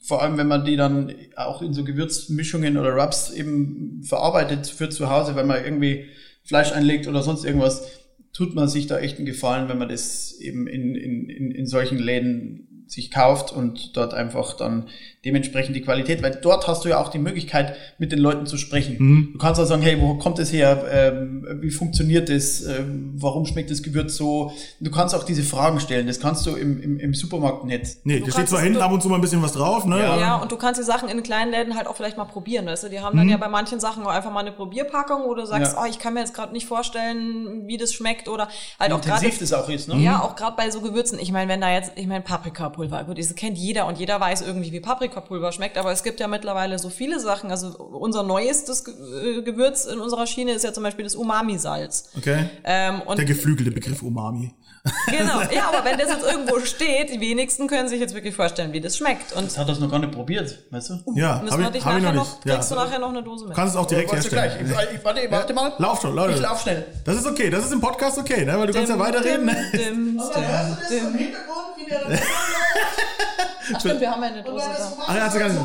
vor allem, wenn man die dann auch in so Gewürzmischungen oder Rubs eben verarbeitet für zu Hause, wenn man irgendwie Fleisch einlegt oder sonst irgendwas, tut man sich da echt einen Gefallen, wenn man das eben in, in, in, in solchen Läden sich kauft und dort einfach dann dementsprechend die Qualität, weil dort hast du ja auch die Möglichkeit, mit den Leuten zu sprechen. Mhm. Du kannst auch sagen, hey, wo kommt das her? Ähm, wie funktioniert das? Ähm, warum schmeckt das Gewürz so? Du kannst auch diese Fragen stellen. Das kannst du im, im, im Supermarkt nicht. Nee, da steht zwar hinten ab und zu mal ein bisschen was drauf, ne? Ja. Ja, und du kannst die Sachen in kleinen Läden halt auch vielleicht mal probieren, weißt du? Die haben Mhm. dann ja bei manchen Sachen auch einfach mal eine Probierpackung, wo du sagst, Ja. oh, ich kann mir jetzt gerade nicht vorstellen, wie das schmeckt oder halt auch gerade Intensiv das auch ist, ne? Ja, auch gerade bei so Gewürzen. Ich meine, wenn da jetzt, ich meine, Paprikapulver. Gut, das kennt jeder und jeder weiß irgendwie, wie Paprikapulver schmeckt, aber es gibt ja mittlerweile so viele Sachen. Also unser neuestes äh, Gewürz in unserer Schiene ist ja zum Beispiel das Umami-Salz. Okay. Ähm, und Der geflügelte Begriff Umami. genau, ja, aber wenn das jetzt irgendwo steht, die wenigsten können sich jetzt wirklich vorstellen, wie das schmeckt. Und Das hat das noch gar nicht probiert, weißt du? Ja, müssen hab wir ich, dich hab ich nachher noch noch, nicht. Ja. kriegst du nachher noch eine Dose mit. Kannst es auch direkt Wolltest du herstellen. gleich? Ich, ich, warte, warte mal. Lauf schon, Leute. Ich lauf schnell. Das ist okay, das ist im Podcast okay, ne? weil du kannst ja weiterreden. Dim, dim, dim, dim. Hintergrund, wie der Ach stimmt, wir haben ja eine Dose da. Ach, ja, hast du gar nicht.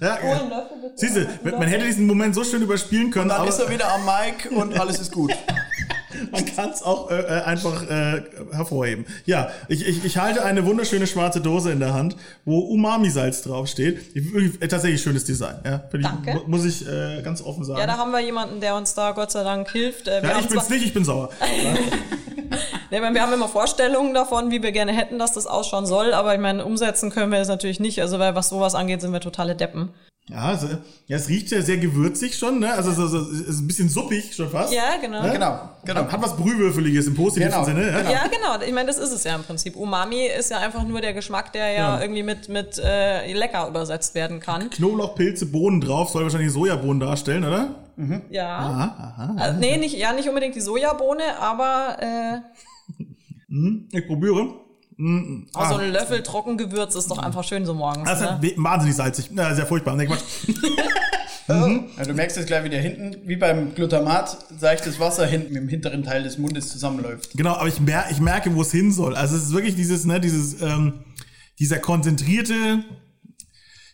Ja, Oh, Löffel bitte. Siehst du, man hätte diesen Moment so schön überspielen können, Dann aber ist er wieder am Mic und alles ist gut. man kann es auch äh, äh, einfach äh, hervorheben. Ja, ich, ich, ich halte eine wunderschöne schwarze Dose in der Hand, wo Umami-Salz draufsteht. Ich, äh, tatsächlich schönes Design. Ja, Danke. Ich, mu- muss ich äh, ganz offen sagen. Ja, da haben wir jemanden, der uns da Gott sei Dank hilft. Äh, Wir, Ja, ich bin's nicht, ich bin sauer. nee, wir haben immer Vorstellungen davon, wie wir gerne hätten, dass das ausschauen soll, aber ich meine, umsetzen können wir es natürlich nicht. Also, weil was sowas angeht, sind wir totale Deppen. Ja, also, ja, es riecht ja sehr gewürzig schon, ne? Also so, so, es ist ein bisschen suppig schon fast. Ja, genau. Ne? Genau, genau. Hat, hat was Brühwürfeliges im positiven Genau, Sinne. Ja? genau. Ja, genau. Ich meine, das ist es ja im Prinzip. Umami ist ja einfach nur der Geschmack, der ja, Ja. irgendwie mit, mit äh, lecker übersetzt werden kann. Knoblauch, Pilze, Bohnen drauf, soll wahrscheinlich Sojabohnen darstellen, oder? Ja. Aha, aha. Also, nee, nicht, ja, nicht unbedingt die Sojabohne, aber äh, Ich probiere. Mm, auch so ein Löffel Trockengewürz ist doch einfach schön so morgens. Das ist Ne? halt wahnsinnig salzig. Ja, sehr furchtbar. Nee, Quatsch. Ja, du merkst jetzt gleich wieder hinten, wie beim Glutamat, seichtes Wasser hinten im hinteren Teil des Mundes zusammenläuft. Genau, aber ich, mer ich merke, wo es hin soll. Also es ist wirklich dieses, ne, dieses, ähm, dieser konzentrierte,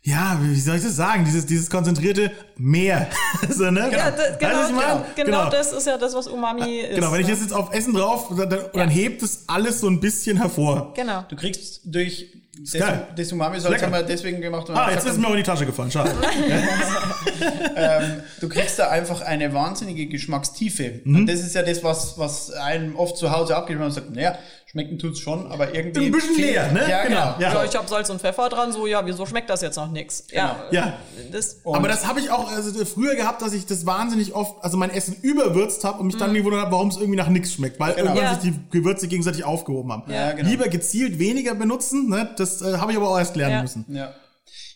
ja, wie soll ich das sagen? Dieses, dieses konzentrierte Meer. so, ne? Ja, das, genau, meine? genau, genau, das ist ja das, was Umami ist. Genau, wenn ich ne? das jetzt auf Essen drauf, dann, dann, dann hebt es alles so ein bisschen hervor. Genau. Du kriegst durch das, das Umami-Salz Lecker. haben wir deswegen gemacht. Ah, jetzt ist es mir auch in die Tasche gefallen. Schade. ähm, du kriegst da einfach eine wahnsinnige Geschmackstiefe. Mhm. Und das ist ja das, was, was einem oft zu Hause abgeht, wenn man sagt, naja, schmecken tut's schon, aber irgendwie... Ein bisschen leer, ne? Ja, Genau, genau. ja. Ja, ich habe Salz und Pfeffer dran, so, ja, wieso schmeckt das jetzt noch nix? Ja, Ja. das, Aber das habe ich auch also, früher gehabt, dass ich das wahnsinnig oft, also mein Essen überwürzt habe und mich Mhm. dann gewundert habe, warum es irgendwie nach nichts schmeckt, weil irgendwann Ja. sich die Gewürze gegenseitig aufgehoben haben. Ja, genau. Lieber gezielt weniger benutzen, ne? das äh, habe ich aber auch erst lernen Ja. müssen. Ja.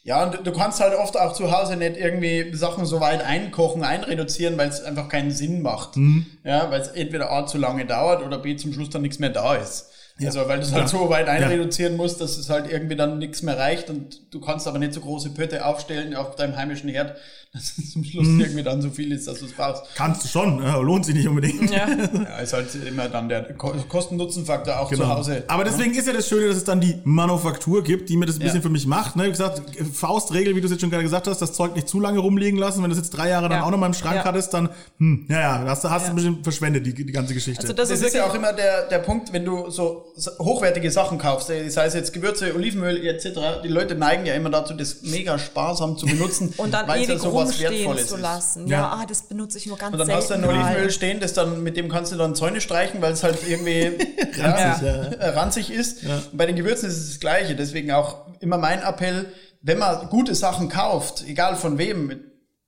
Ja, und du kannst halt oft auch zu Hause nicht irgendwie Sachen so weit einkochen, einreduzieren, weil es einfach keinen Sinn macht. Mhm. Ja, weil es entweder A zu lange dauert oder B zum Schluss dann nichts mehr da ist. Also weil du es halt so weit einreduzieren musst, dass es halt irgendwie dann nichts mehr reicht und du kannst aber nicht so große Pötte aufstellen auf deinem heimischen Herd, dass es zum Schluss Mhm. irgendwie dann so viel ist, dass du es brauchst. Kannst du schon, äh, lohnt sich nicht unbedingt. ja. Ja, ist halt immer dann der Ko- Kosten-Nutzen-Faktor auch zu Hause. Genau. Aber deswegen ist ja das Schöne, dass es dann die Manufaktur gibt, die mir das ein Ja. bisschen für mich macht. Ne? Wie gesagt, Faustregel, wie du es jetzt schon gerade gesagt hast, das Zeug nicht zu lange rumliegen lassen. Wenn du es jetzt drei Jahre dann Ja. auch noch mal im Schrank Ja. hattest, dann, hm, ja, ja, hast, du- hast du Ja. ein bisschen verschwendet, die, die ganze Geschichte. Also das, Das ist ist ja wirklich, auch immer der, der Punkt, wenn du so hochwertige Sachen kaufst, sei es jetzt Gewürze, Olivenöl etc., die Leute neigen ja immer dazu, das mega sparsam zu benutzen, und dann weil es ja sowas rumstehen Wertvolles zu ist. lassen. Ja. Ja, ah, das benutze ich nur ganz Und dann selten. hast du ein mal. Olivenöl stehen, das dann, mit dem kannst du dann Zäune streichen, weil es halt irgendwie Ranzig, ja. äh, ranzig ist. Und bei den Gewürzen ist es das Gleiche. Deswegen auch immer mein Appell, wenn man gute Sachen kauft, egal von wem,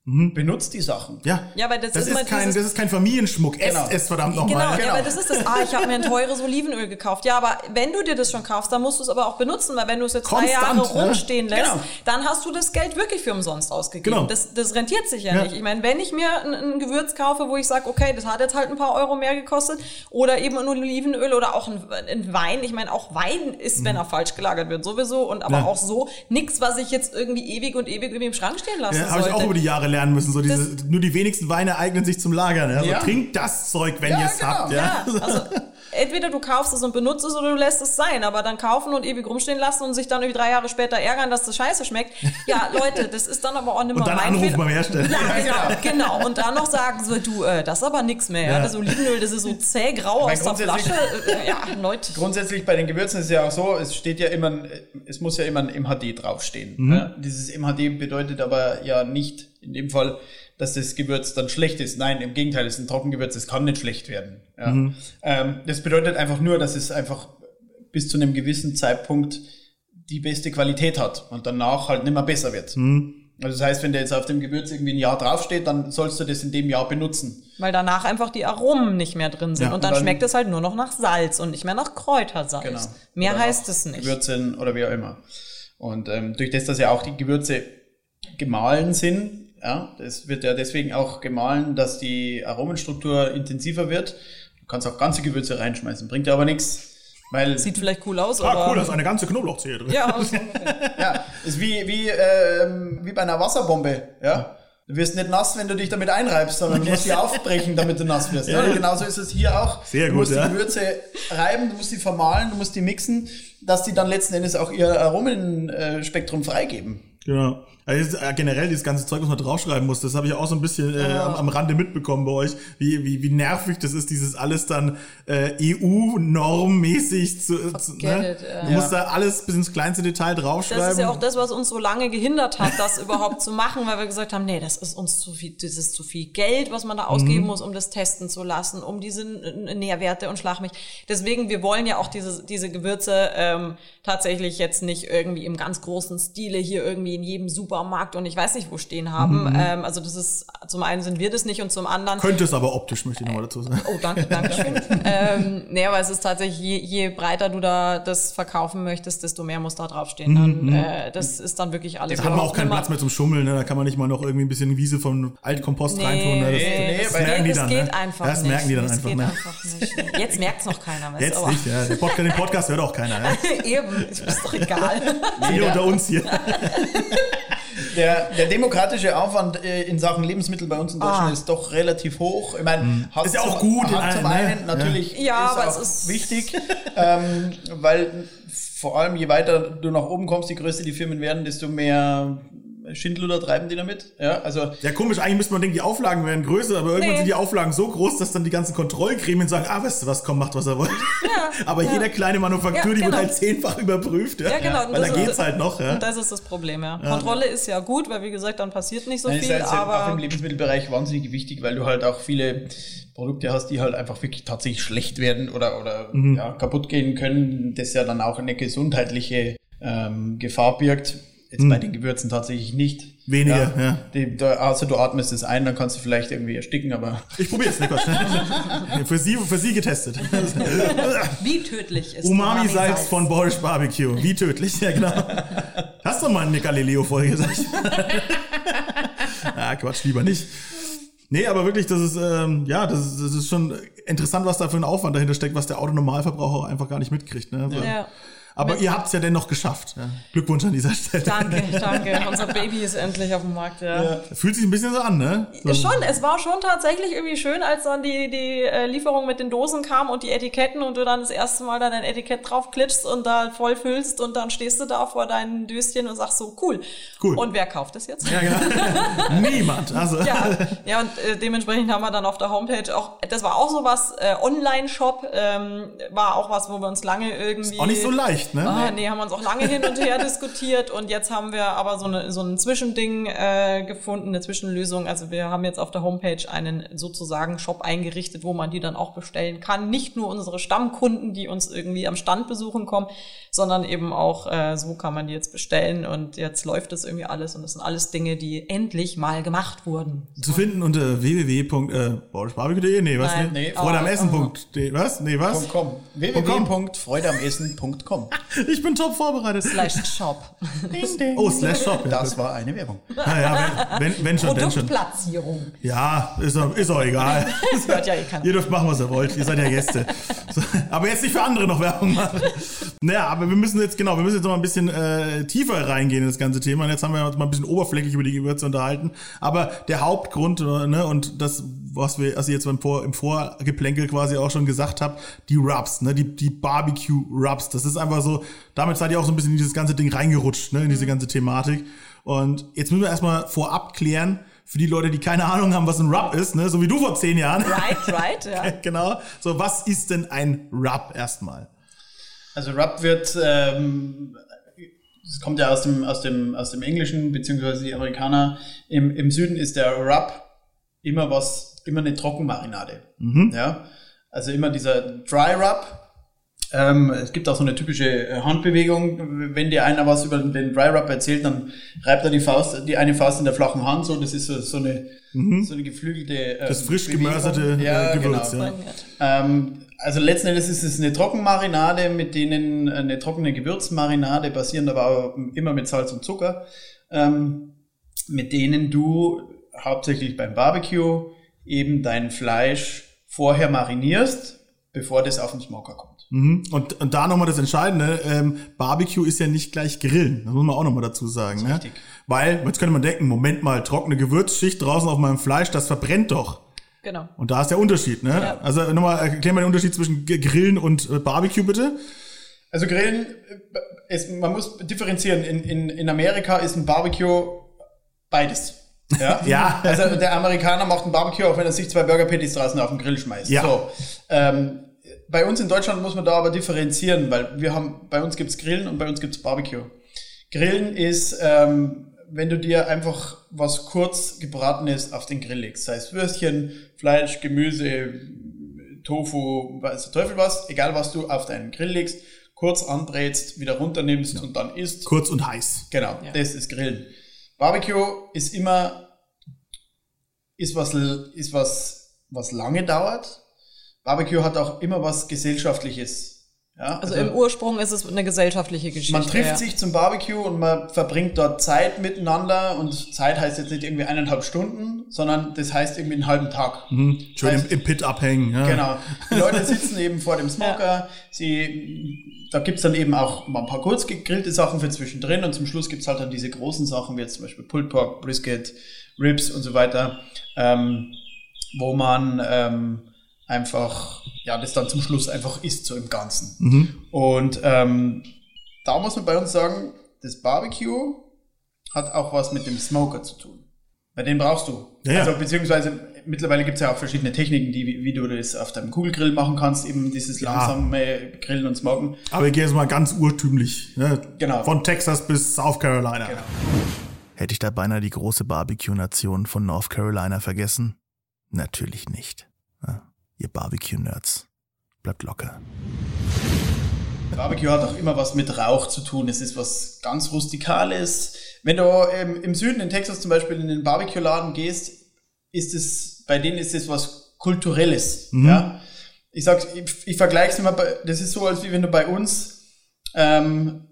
benutzt die Sachen. ja. Ja, weil das das ist ist, kein, das ist kein Familienschmuck. Genau. Esst es verdammt Genau, nochmal. ja, Genau. aber das ist das. Ah, ich habe mir ein teures Olivenöl gekauft. Ja, aber wenn du dir das schon kaufst, dann musst du es aber auch benutzen, weil wenn du es jetzt drei Konstant, Jahre ja. rumstehen lässt, Genau. dann hast du das Geld wirklich für umsonst ausgegeben. Genau. Das, das rentiert sich ja, Ja. nicht. Ich meine, wenn ich mir ein, ein Gewürz kaufe, wo ich sage, okay, das hat jetzt halt ein paar Euro mehr gekostet, oder eben ein Olivenöl oder auch ein, ein Wein. Ich meine, auch Wein ist, wenn er falsch gelagert wird, sowieso. Und aber Mhm. Ja. auch so nichts, was ich jetzt irgendwie ewig und ewig irgendwie im Schrank stehen lassen Ja, habe ich auch über die Jahre lernen müssen. So diese, nur die wenigsten Weine eignen sich zum Lagern. Ja? So, Ja. Trinkt das Zeug, wenn Ja, ihr es genau. habt. Ja, also entweder du kaufst es und benutzt es oder du lässt es sein, aber dann kaufen und ewig rumstehen lassen und sich dann irgendwie drei Jahre später ärgern, dass das scheiße schmeckt. Ja, Leute, das ist dann aber auch nicht mehr Und dann mein beim Hersteller. Ja, genau, genau. Und dann noch sagen so, du, äh, das ist aber nix mehr. Ja. Ja. Das Olivenöl, das ist so zäh grau aus der grundsätzlich- Flasche. Äh, Ja, Leute. Grundsätzlich bei den Gewürzen ist es ja auch so, es steht ja immer, ein- es muss ja immer ein MHD draufstehen. Mhm. Ja, dieses MHD bedeutet aber ja nicht in dem Fall, dass das Gewürz dann schlecht ist. Nein, im Gegenteil, es ist ein Trockengewürz, es kann nicht schlecht werden. Ja. Mhm. Ähm, das bedeutet einfach nur, dass es einfach bis zu einem gewissen Zeitpunkt die beste Qualität hat und danach halt nicht mehr besser wird. Mhm. Also das heißt, wenn der jetzt auf dem Gewürz irgendwie ein Jahr draufsteht, dann sollst du das in dem Jahr benutzen. Weil danach einfach die Aromen nicht mehr drin sind. Ja, und dann, und dann- schmeckt es halt nur noch nach Salz und nicht mehr nach Kräutersalz. Genau. Mehr Oder heißt es nicht. Gewürzen oder wie auch immer. Und ähm, durch das, dass ja auch die Gewürze gemahlen sind, ja, das wird ja deswegen auch gemahlen, dass die Aromenstruktur intensiver wird. Du kannst auch ganze Gewürze reinschmeißen, bringt ja aber nichts. Weil Sieht vielleicht cool aus, Ah, aber. cool, da ist eine ganze Knoblauchzehe drin. ja, also, Ja, ist wie, wie, ähm, wie bei einer Wasserbombe, ja. Du wirst nicht nass, wenn du dich damit einreibst, sondern du musst sie aufbrechen, damit du nass wirst. Ja. Genauso ist es hier auch. Sehr du gut, musst ja. die Gewürze reiben, du musst sie vermahlen, du musst die mixen, dass die dann letzten Endes auch ihr Aromenspektrum freigeben. Genau. Also äh, generell dieses ganze Zeug, was man draufschreiben muss, das habe ich auch so ein bisschen äh, am, am Rande mitbekommen bei euch, wie, wie, wie nervig das ist, dieses alles dann äh, EU-normmäßig zu, zu Forget ne? it, ja. Du musst da alles bis ins kleinste Detail draufschreiben. Das ist ja auch das, was uns so lange gehindert hat, das überhaupt zu machen, weil wir gesagt haben, nee, das ist uns zu viel, das ist zu viel Geld, was man da ausgeben muss, um das testen zu lassen, um diese äh, Nährwerte und Schlagmilch. Deswegen, wir wollen ja auch diese, diese Gewürze ähm, tatsächlich jetzt nicht irgendwie im ganz großen Stile hier irgendwie in jedem Supermarkt und ich weiß nicht wo stehen haben. Ähm, also das ist, zum einen sind wir das nicht und zum anderen Könnte es aber optisch, möchte ich nochmal dazu sagen. Oh, danke, danke schön. ähm, nee, aber es ist tatsächlich, je, je breiter du da das verkaufen möchtest, desto mehr muss da draufstehen. Dann, äh, das ist dann wirklich alles. Da hat man auch keinen Platz mehr zum Schummeln, ne? da kann man nicht mal noch irgendwie ein bisschen Wiese vom Altkompost Nee, reintun. Ne? Das, nee, das, das merken die das dann. geht ne? einfach Das nicht. merken die dann das einfach. geht Ne? einfach nicht. Jetzt merkt's noch keiner. Jetzt aber- nicht, ja. Der Podcast, den Podcast hört auch keiner. Ja? Eben, ist doch egal. Hier unter uns hier. Der, der demokratische Aufwand äh, in Sachen Lebensmittel bei uns in Deutschland Ah. ist doch relativ hoch. Ich meine, hat Ist ja auch zum, gut Hat zum ne? einen natürlich Ja, ist aber auch es ist- wichtig, ähm, weil vor allem je weiter du nach oben kommst, je größer die Firmen werden, desto mehr Schindluder treiben die damit. Ja, also Ja, komisch, eigentlich müsste man denken, die Auflagen wären größer, aber irgendwann Nee. sind die Auflagen so groß, dass dann die ganzen Kontrollgremien sagen, ah, weißt du was, komm, macht, was er wollt. aber jede kleine Manufaktur, Ja, die wird genau. halt zehnfach überprüft. Ja, Ja, genau. Und Weil da das ist- geht's halt noch. Ja. Und das ist das Problem, ja. Kontrolle ist ja gut, weil wie gesagt, dann passiert nicht so Nein, ist viel, halt auch im aber Lebensmittelbereich wahnsinnig wichtig, weil du halt auch viele Produkte hast, die halt einfach wirklich tatsächlich schlecht werden oder, oder Mhm. ja, kaputt gehen können, das ja dann auch eine gesundheitliche ähm, Gefahr birgt. Jetzt bei den Gewürzen tatsächlich nicht. Weniger, ja. Die, da, also du atmest es ein, dann kannst du vielleicht irgendwie ersticken, aber Ich probier's, ne, Gott. für, sie, für sie getestet. wie tödlich ist Umami-Salz von Boris Barbecue. Wie tödlich, ja genau. Hast du mal eine Galileo-Folge, sag ich. ah, Quatsch, lieber nicht. Nee, aber wirklich, das ist, ähm, ja, das ist, das ist schon interessant, was da für ein Aufwand dahinter steckt, was der Autonormalverbraucher einfach gar nicht mitkriegt. Ne? Ja. Aber ihr habt's ja dennoch geschafft. Ja. Glückwunsch an dieser Stelle. Danke, danke. Unser Baby ist endlich auf dem Markt, ja. Fühlt sich ein bisschen so an, ne? So. Schon, es war schon tatsächlich irgendwie schön, als dann die, die äh, Lieferung mit den Dosen kam und die Etiketten und du dann das erste Mal dann dein Etikett draufklitschst und da voll füllst und dann stehst du da vor deinen Döschen und sagst so, cool. Cool. Und wer kauft das jetzt? Ja, genau. Niemand. Also. Ja, ja und äh, dementsprechend haben wir dann auf der Homepage auch, das war auch so was, äh, Online-Shop, ähm, war auch was, wo wir uns lange irgendwie... Auch nicht so leicht, ne? Ah, nee, haben wir uns auch lange hin und her diskutiert und jetzt haben wir aber so, eine, so ein Zwischending äh, gefunden, eine Zwischenlösung. Also wir haben jetzt auf der Homepage einen sozusagen Shop eingerichtet, wo man die dann auch bestellen kann. Nicht nur unsere Stammkunden, die uns irgendwie am Stand besuchen kommen, sondern eben auch äh, so kann man die jetzt bestellen und jetzt läuft das irgendwie alles und das sind alles Dinge, die endlich mal gemacht wurden. Zu finden unter www.borisbarbecue.de, nee, was? Nein. nee. Nee. Freudeamessen.de, was? Nee, was? .com. www.freudeamessen.com. Ich bin top vorbereitet. Slash Shop. Oh, slash shop. Ja. Das war eine Werbung. Naja, wenn, wenn, wenn schon, denn schon. Produktplatzierung. Ja, ist, doch- ist auch egal. Das hört ja eh keiner. Ihr dürft machen, was ihr wollt. Ihr seid ja Gäste. So, aber jetzt nicht für andere noch Werbung machen. Naja, aber wir müssen jetzt, genau, wir müssen jetzt noch mal ein bisschen äh, tiefer reingehen in das ganze Thema. Und jetzt haben wir uns mal ein bisschen oberflächlich über die Gewürze unterhalten. Aber der Hauptgrund, ne, und das, was wir, also jetzt beim Vor, im Vorgeplänkel quasi auch schon gesagt habt, die Rubs, ne, die, die Barbecue-Rubs. Das ist einfach so, damit seid ihr auch so ein bisschen in dieses ganze Ding reingerutscht, ne, in diese ganze Thematik. Und jetzt müssen wir erstmal vorab klären, für die Leute, die keine Ahnung haben, was ein Rub ist, ne, so wie du vor zehn Jahren. Right, right, ja. genau. So, was ist denn ein Rub erstmal? Also Rub wird, ähm, das kommt ja aus dem, aus dem, aus dem Englischen, beziehungsweise die Amerikaner. Im, Im Süden ist der Rub immer was, immer eine Trockenmarinade. Ja. Also immer dieser Dry Rub. Ähm, es gibt auch so eine typische äh, Handbewegung. Wenn dir einer was über den Dry Rub erzählt, dann reibt er die Faust, die eine Faust in der flachen Hand. So, das ist so, so eine, mhm. so eine geflügelte. Äh, das frisch gemörserte äh, ja, Gewürz. Genau. Ja. Ähm, also letzten Endes ist es eine Trockenmarinade, mit denen eine trockene Gewürzmarinade, basierend aber auch immer mit Salz und Zucker, ähm, mit denen du hauptsächlich beim Barbecue eben dein Fleisch vorher marinierst, bevor das auf den Smoker kommt. Mhm. Und, und da nochmal das Entscheidende, ähm, Barbecue ist ja nicht gleich Grillen, das muss man auch nochmal dazu sagen. Ne? Richtig. Weil, jetzt könnte man denken, Moment mal, trockene Gewürzschicht draußen auf meinem Fleisch, das verbrennt doch. Genau. Und da ist der Unterschied, ne? Ja. Also nochmal, erklär mal den Unterschied zwischen Grillen und äh, Barbecue bitte. Also Grillen, äh, ist, man muss differenzieren. In, in, in Amerika ist ein Barbecue beides. Ja? ja. Also der Amerikaner macht ein Barbecue, auch wenn er sich zwei Burger Patties draußen auf den Grill schmeißt. Ja. So. Ähm, bei uns in Deutschland muss man da aber differenzieren, weil wir haben, bei uns gibt's Grillen und bei uns gibt's Barbecue. Grillen ist, ähm, wenn du dir einfach was kurz gebratenes auf den Grill legst, sei es Würstchen, Fleisch, Gemüse, Tofu, weiß der Teufel was, egal was du auf deinen Grill legst, kurz anbrätst, wieder runternimmst ja. und dann isst. Kurz und heiß. Genau, ja. das ist Grillen. Barbecue ist immer, ist was, ist was, was lange dauert. Barbecue hat auch immer was Gesellschaftliches. Ja, also, also, im Ursprung ist es eine gesellschaftliche Geschichte. Man trifft ja. sich zum Barbecue und man verbringt dort Zeit miteinander und Zeit heißt jetzt nicht irgendwie eineinhalb Stunden, sondern das heißt irgendwie einen halben Tag. Mhm. Schön heißt, im, im, Pit abhängen. Ja. Genau. Die Leute sitzen eben vor dem Smoker, ja. sie da gibt's dann eben auch mal ein paar kurz gegrillte Sachen für zwischendrin und zum Schluss gibt's halt dann diese großen Sachen, wie jetzt zum Beispiel Pulled Pork, Brisket, Ribs und so weiter, ähm, wo man ähm, einfach, ja, das dann zum Schluss einfach isst, so im Ganzen. Mhm. Und ähm, da muss man bei uns sagen, das Barbecue hat auch was mit dem Smoker zu tun. Bei den brauchst du. Ja, also beziehungsweise mittlerweile gibt es ja auch verschiedene Techniken, die, wie, wie, du das auf deinem Kugelgrill machen kannst, eben dieses langsame Grillen und Smoken. Aber ich gehe jetzt mal ganz urtümlich. Ne? Genau. Von Texas bis South Carolina. Genau. Hätte ich da beinahe die große Barbecue-Nation von North Carolina vergessen? Natürlich nicht. Ihr Barbecue-Nerds. Bleibt locker. Barbecue hat auch immer was mit Rauch zu tun. Es ist was ganz Rustikales. Wenn du ähm, im Süden in Texas zum Beispiel in den Barbecue-Laden gehst, ist es, bei denen ist es was Kulturelles. Mhm. Ja? Ich sag, ich, ich vergleiche es immer, bei, das ist so, als wie wenn du bei uns ähm,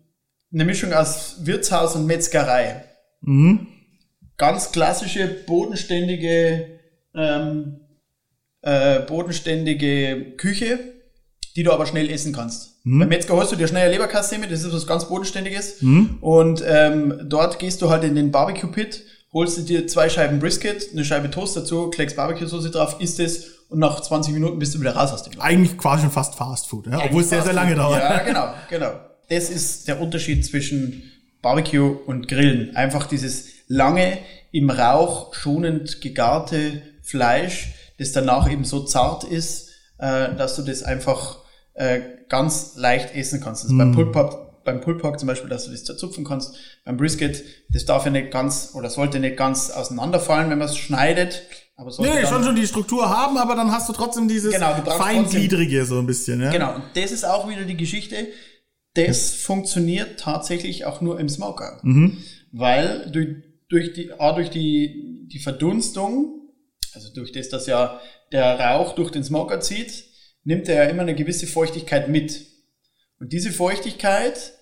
eine Mischung aus Wirtshaus und Metzgerei. Mhm. Ganz klassische, bodenständige, ähm, äh, bodenständige Küche, die du aber schnell essen kannst. Mhm. Beim Metzger holst du dir schnell eine Leberkasse mit, das ist was ganz Bodenständiges. Mhm. Und ähm, dort gehst du halt in den Barbecue-Pit holst du dir zwei Scheiben Brisket, eine Scheibe Toast dazu, kleckst Barbecue-Soße drauf, isst es und nach 20 Minuten bist du wieder raus aus dem Laden. Eigentlich quasi schon fast Fast Food, ja? obwohl es sehr, sehr lange dauert. Ja, genau, genau. Das ist der Unterschied zwischen Barbecue und Grillen. Einfach dieses lange im Rauch schonend gegarte Fleisch, das danach eben so zart ist, äh, dass du das einfach äh, ganz leicht essen kannst. Also mm. beim Pulled beim Pulled Pork zum Beispiel, dass du das zerzupfen kannst. Beim Brisket, das darf ja nicht ganz oder sollte nicht ganz auseinanderfallen, wenn man es schneidet. Aber sollte nee, schon schon die Struktur haben, aber dann hast du trotzdem dieses genau, feingliedrige so ein bisschen. Ja? Genau, und das ist auch wieder die Geschichte. Das funktioniert tatsächlich auch nur im Smoker. Mhm. Weil durch, durch, die, A, durch die, die Verdunstung, also durch das, dass ja der Rauch durch den Smoker zieht, nimmt er ja immer eine gewisse Feuchtigkeit mit. Und diese Feuchtigkeit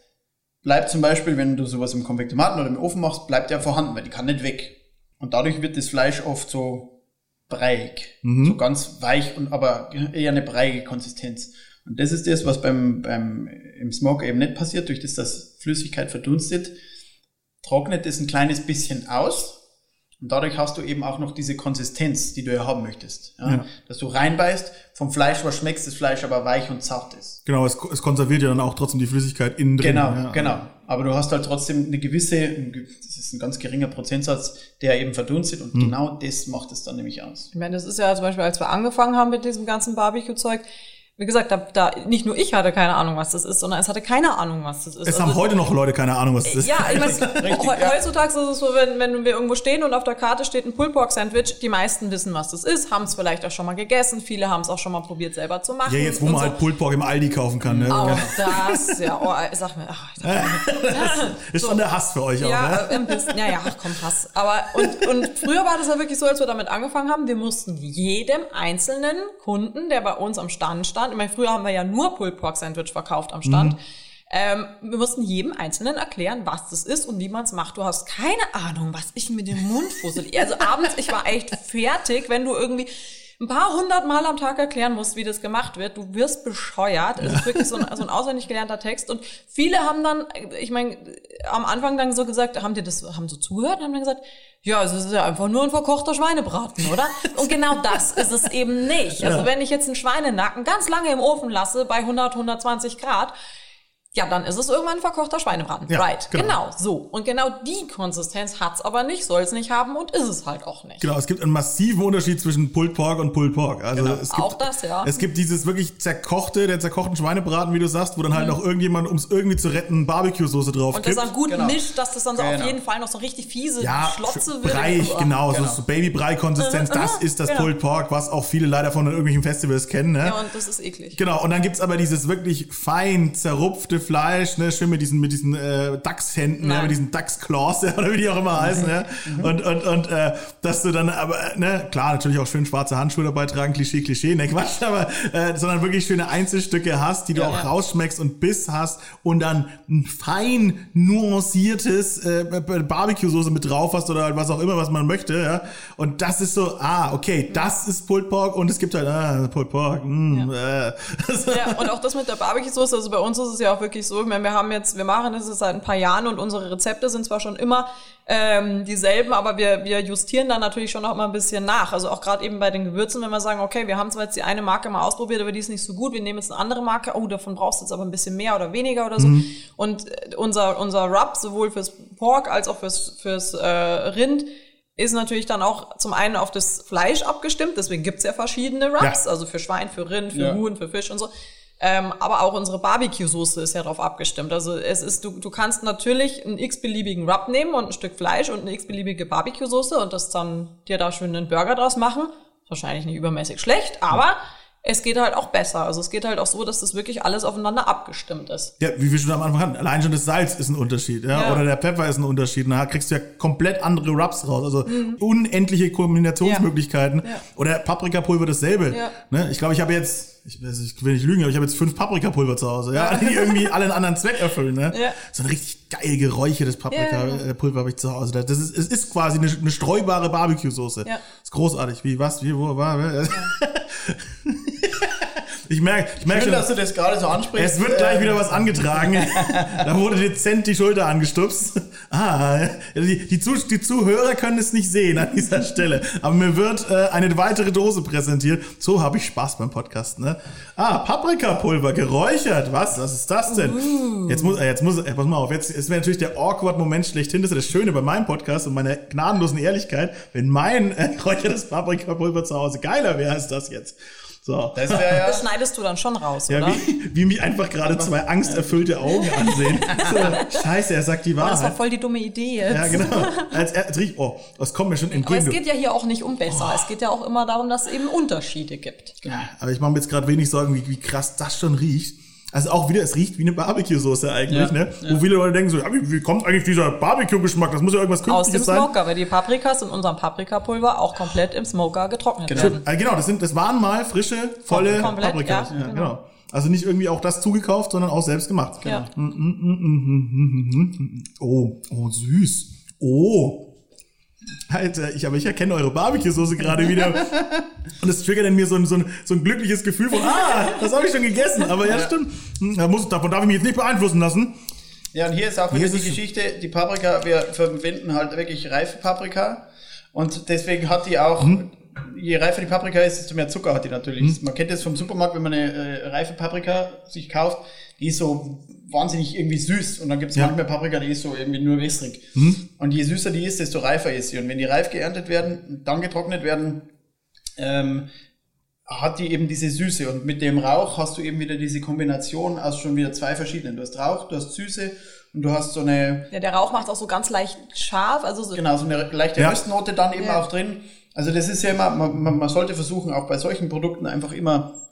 bleibt zum Beispiel, wenn du sowas im Konvektomaten oder im Ofen machst, bleibt ja vorhanden, weil die kann nicht weg. Und dadurch wird das Fleisch oft so breiig, mhm. so ganz weich und aber eher eine breiige Konsistenz. Und das ist das, was beim, beim im Smoke eben nicht passiert, durch das das Flüssigkeit verdunstet, trocknet es ein kleines bisschen aus und dadurch hast du eben auch noch diese Konsistenz, die du ja haben möchtest. Ja? ja. Dass du reinbeißt, vom Fleisch was schmeckst, das Fleisch aber weich und zart ist. Genau, es, es konserviert ja dann auch trotzdem die Flüssigkeit innen drin. Genau, ja. genau. Aber du hast halt trotzdem eine gewisse, das ist ein ganz geringer Prozentsatz, der eben verdunstet und mhm. genau das macht es dann nämlich aus. Ich meine, das ist ja zum Beispiel, als wir angefangen haben mit diesem ganzen Barbecue-Zeug, wie gesagt, da, da nicht nur ich hatte keine Ahnung, was das ist, sondern es hatte keine Ahnung, was das ist. Es also, haben heute noch Leute keine Ahnung, was das ist. Ja, ich meine, heutzutage ist es so, wenn, wenn wir irgendwo stehen und auf der Karte steht ein Pulled Pork Sandwich, die meisten wissen, was das ist, haben es vielleicht auch schon mal gegessen, viele haben es auch schon mal probiert selber zu machen. Ja, jetzt wo man so. halt Pulled Pork im Aldi kaufen kann. Ne? Auch das, ja, oh, sag mir. Ach, ist so. schon der Hass für euch auch, ja, ne? Ein bisschen, ja, ja, ach komm, Hass. Aber und, und früher war das ja wirklich so, als wir damit angefangen haben, wir mussten jedem einzelnen Kunden, der bei uns am Stand stand, ich meine, früher haben wir ja nur Pulled Pork Sandwich verkauft am Stand. Mhm. Ähm, wir mussten jedem Einzelnen erklären, was das ist und wie man es macht. Du hast keine Ahnung, was ich mit dem Mund fussel. Also abends, ich war echt fertig, wenn du irgendwie ein paar hundert Mal am Tag erklären musst, wie das gemacht wird. Du wirst bescheuert. Es ist wirklich so ein, so ein auswendig gelernter Text. Und viele haben dann, ich meine, am Anfang dann so gesagt, haben die das, haben so zugehört und haben dann gesagt, ja, es ist ja einfach nur ein verkochter Schweinebraten, oder? Und genau das ist es eben nicht. Also wenn ich jetzt einen Schweinenacken ganz lange im Ofen lasse bei 100, 120 Grad, ja, dann ist es irgendwann ein verkochter Schweinebraten. Ja, right. Genau. genau. so. Und genau die Konsistenz hat's aber nicht, soll es nicht haben und ist es halt auch nicht. Genau, es gibt einen massiven Unterschied zwischen Pulled Pork und Pulled Pork. Also genau. es gibt, auch das, ja. Es gibt dieses wirklich zerkochte, der zerkochten Schweinebraten, wie du sagst, wo dann halt mhm. noch irgendjemand, um es irgendwie zu retten, Barbecue-Soße drauf Und das dann gut genau. mischt, dass das dann so genau. auf jeden Fall noch so richtig fiese ja, Schlotze wird. Breich, genau, genau. so Babybrei-Konsistenz, das ist das genau. Pulled Pork, was auch viele leider von irgendwelchen Festivals kennen. Ne? Ja, und das ist eklig. Genau, und dann gibt's aber dieses wirklich fein zerrupfte Fleisch, ne, schön mit diesen, mit diesen äh, Dachshänden, ja, mit diesen Dachsclaws, ja, oder wie die auch immer heißen, ja. Mhm. Und, und, und äh, dass du dann aber, ne, klar, natürlich auch schön schwarze Handschuhe dabei tragen, Klischee, Klischee, ne, Quatsch, aber äh, sondern wirklich schöne Einzelstücke hast, die du ja, auch ja. rausschmeckst und Biss hast und dann ein fein nuanciertes äh, Barbecue-Soße mit drauf hast oder was auch immer, was man möchte, ja. Und das ist so, ah, okay, das ist Pulled Pork und es gibt halt, ah, Pulled Pork, mm, ja. Äh. ja, und auch das mit der Barbecue-Soße, also bei uns ist es ja auch wirklich so, ich meine, wir haben jetzt, wir machen das seit ein paar Jahren und unsere Rezepte sind zwar schon immer ähm, dieselben, aber wir, wir justieren dann natürlich schon noch mal ein bisschen nach. Also auch gerade eben bei den Gewürzen, wenn wir sagen, okay, wir haben zwar jetzt die eine Marke mal ausprobiert, aber die ist nicht so gut, wir nehmen jetzt eine andere Marke, oh, davon brauchst du jetzt aber ein bisschen mehr oder weniger oder so. Mhm. Und äh, unser, unser Rub, sowohl fürs Pork als auch fürs, fürs äh, Rind, ist natürlich dann auch zum einen auf das Fleisch abgestimmt, deswegen gibt's ja verschiedene Rubs, ja. also für Schwein, für Rind, für ja. Huhn, für Fisch und so. Ähm, aber auch unsere Barbecue-Soße ist ja darauf abgestimmt. Also es ist, du, du kannst natürlich einen x-beliebigen Rub nehmen und ein Stück Fleisch und eine x-beliebige Barbecue-Soße und das dann dir da schön einen Burger draus machen. Wahrscheinlich nicht übermäßig schlecht, aber es geht halt auch besser. Also es geht halt auch so, dass das wirklich alles aufeinander abgestimmt ist. Ja, wie wir schon am Anfang hatten, allein schon das Salz ist ein Unterschied, ja, ja. oder der Pfeffer ist ein Unterschied. Da kriegst du ja komplett andere Rubs raus, also mhm. unendliche Kombinationsmöglichkeiten. Ja. Ja. Oder Paprikapulver dasselbe. Ne? Ich glaube, ich habe jetzt ich, ich will nicht lügen, aber ich habe jetzt fünf Paprikapulver zu Hause, ja, die irgendwie alle einen anderen Zweck erfüllen, ne? Ja. So ein richtig geil geräuchertes Paprikapulver ja, habe ich zu Hause. Das ist, es ist quasi eine, eine streubare Barbecue-Soße. Ja. Ist großartig. Wie, was, wie, wo, war, ja. Ich merke, ich merke schon, dass du das gerade so ansprichst. Es wird gleich wieder was angetragen. da wurde dezent die Schulter angestupst. Ah, die, die, Zuh die Zuhörer können es nicht sehen an dieser Stelle. Aber mir wird äh, eine weitere Dose präsentiert. So habe ich Spaß beim Podcast, ne? Ah, Paprikapulver, geräuchert. Was? Was ist das denn? Uh. Jetzt muss, äh, jetzt muss, äh, pass mal auf, jetzt, jetzt wäre natürlich der awkward Moment schlechthin. Das ist das Schöne bei meinem Podcast und meiner gnadenlosen Ehrlichkeit. Wenn mein äh, geräuchertes Paprikapulver zu Hause geiler wäre als das jetzt. So. Das, ja das schneidest du dann schon raus, ja, oder? Wie, wie mich einfach gerade zwei angsterfüllte Augen ansehen. So, scheiße, er sagt die Wahrheit. Oh, das war voll die dumme Idee jetzt. Ja, genau. Als er, als oh, das kommt mir schon entgegen. Aber es geht ja hier auch nicht um besser. Oh. Es geht ja auch immer darum, dass es eben Unterschiede gibt. Ja, aber ich mache mir jetzt gerade wenig Sorgen, wie, wie krass das schon riecht. Also auch wieder, es riecht wie eine Barbecue-Soße eigentlich, ja, ne? Ja. Wo viele Leute denken so, ja, wie, wie kommt eigentlich dieser Barbecue-Geschmack? Das muss ja irgendwas Künstliches sein. Aus dem Smoker, weil die Paprikas in unserem Paprikapulver auch komplett im Smoker getrocknet genau. werden. Also genau, das, sind, das waren mal frische, volle komplett, Paprikas. Ja, genau. genau. Also nicht irgendwie auch das zugekauft, sondern auch selbst gemacht. Genau. Oh, oh, süß. Oh, Alter, ich, aber ich erkenne eure Barbecue-Soße gerade wieder. Und es triggert in mir so ein, so, ein, so ein glückliches Gefühl von, ah, das habe ich schon gegessen. Aber ja, stimmt. Hm, da muss, davon darf ich mich jetzt nicht beeinflussen lassen. Ja, und hier ist auch wieder die Geschichte, die Paprika, wir verwenden halt wirklich reife Paprika. Und deswegen hat die auch, hm. je reifer die Paprika ist, desto mehr Zucker hat die natürlich. Hm. Man kennt das vom Supermarkt, wenn man eine äh, reife Paprika sich kauft, die ist so wahnsinnig irgendwie süß und dann gibt es ja. manchmal Paprika, die ist so irgendwie nur wässrig. Mhm. Und je süßer die ist, desto reifer ist sie. Und wenn die reif geerntet werden, dann getrocknet werden, ähm, hat die eben diese Süße und mit dem Rauch hast du eben wieder diese Kombination aus schon wieder zwei verschiedenen. Du hast Rauch, du hast Süße und du hast so eine... Ja, der Rauch macht auch so ganz leicht scharf, also so Genau, so eine leichte Ja. Röstnote dann eben Ja. auch drin. Also das ist ja immer, man, man, man sollte versuchen, auch bei solchen Produkten einfach immer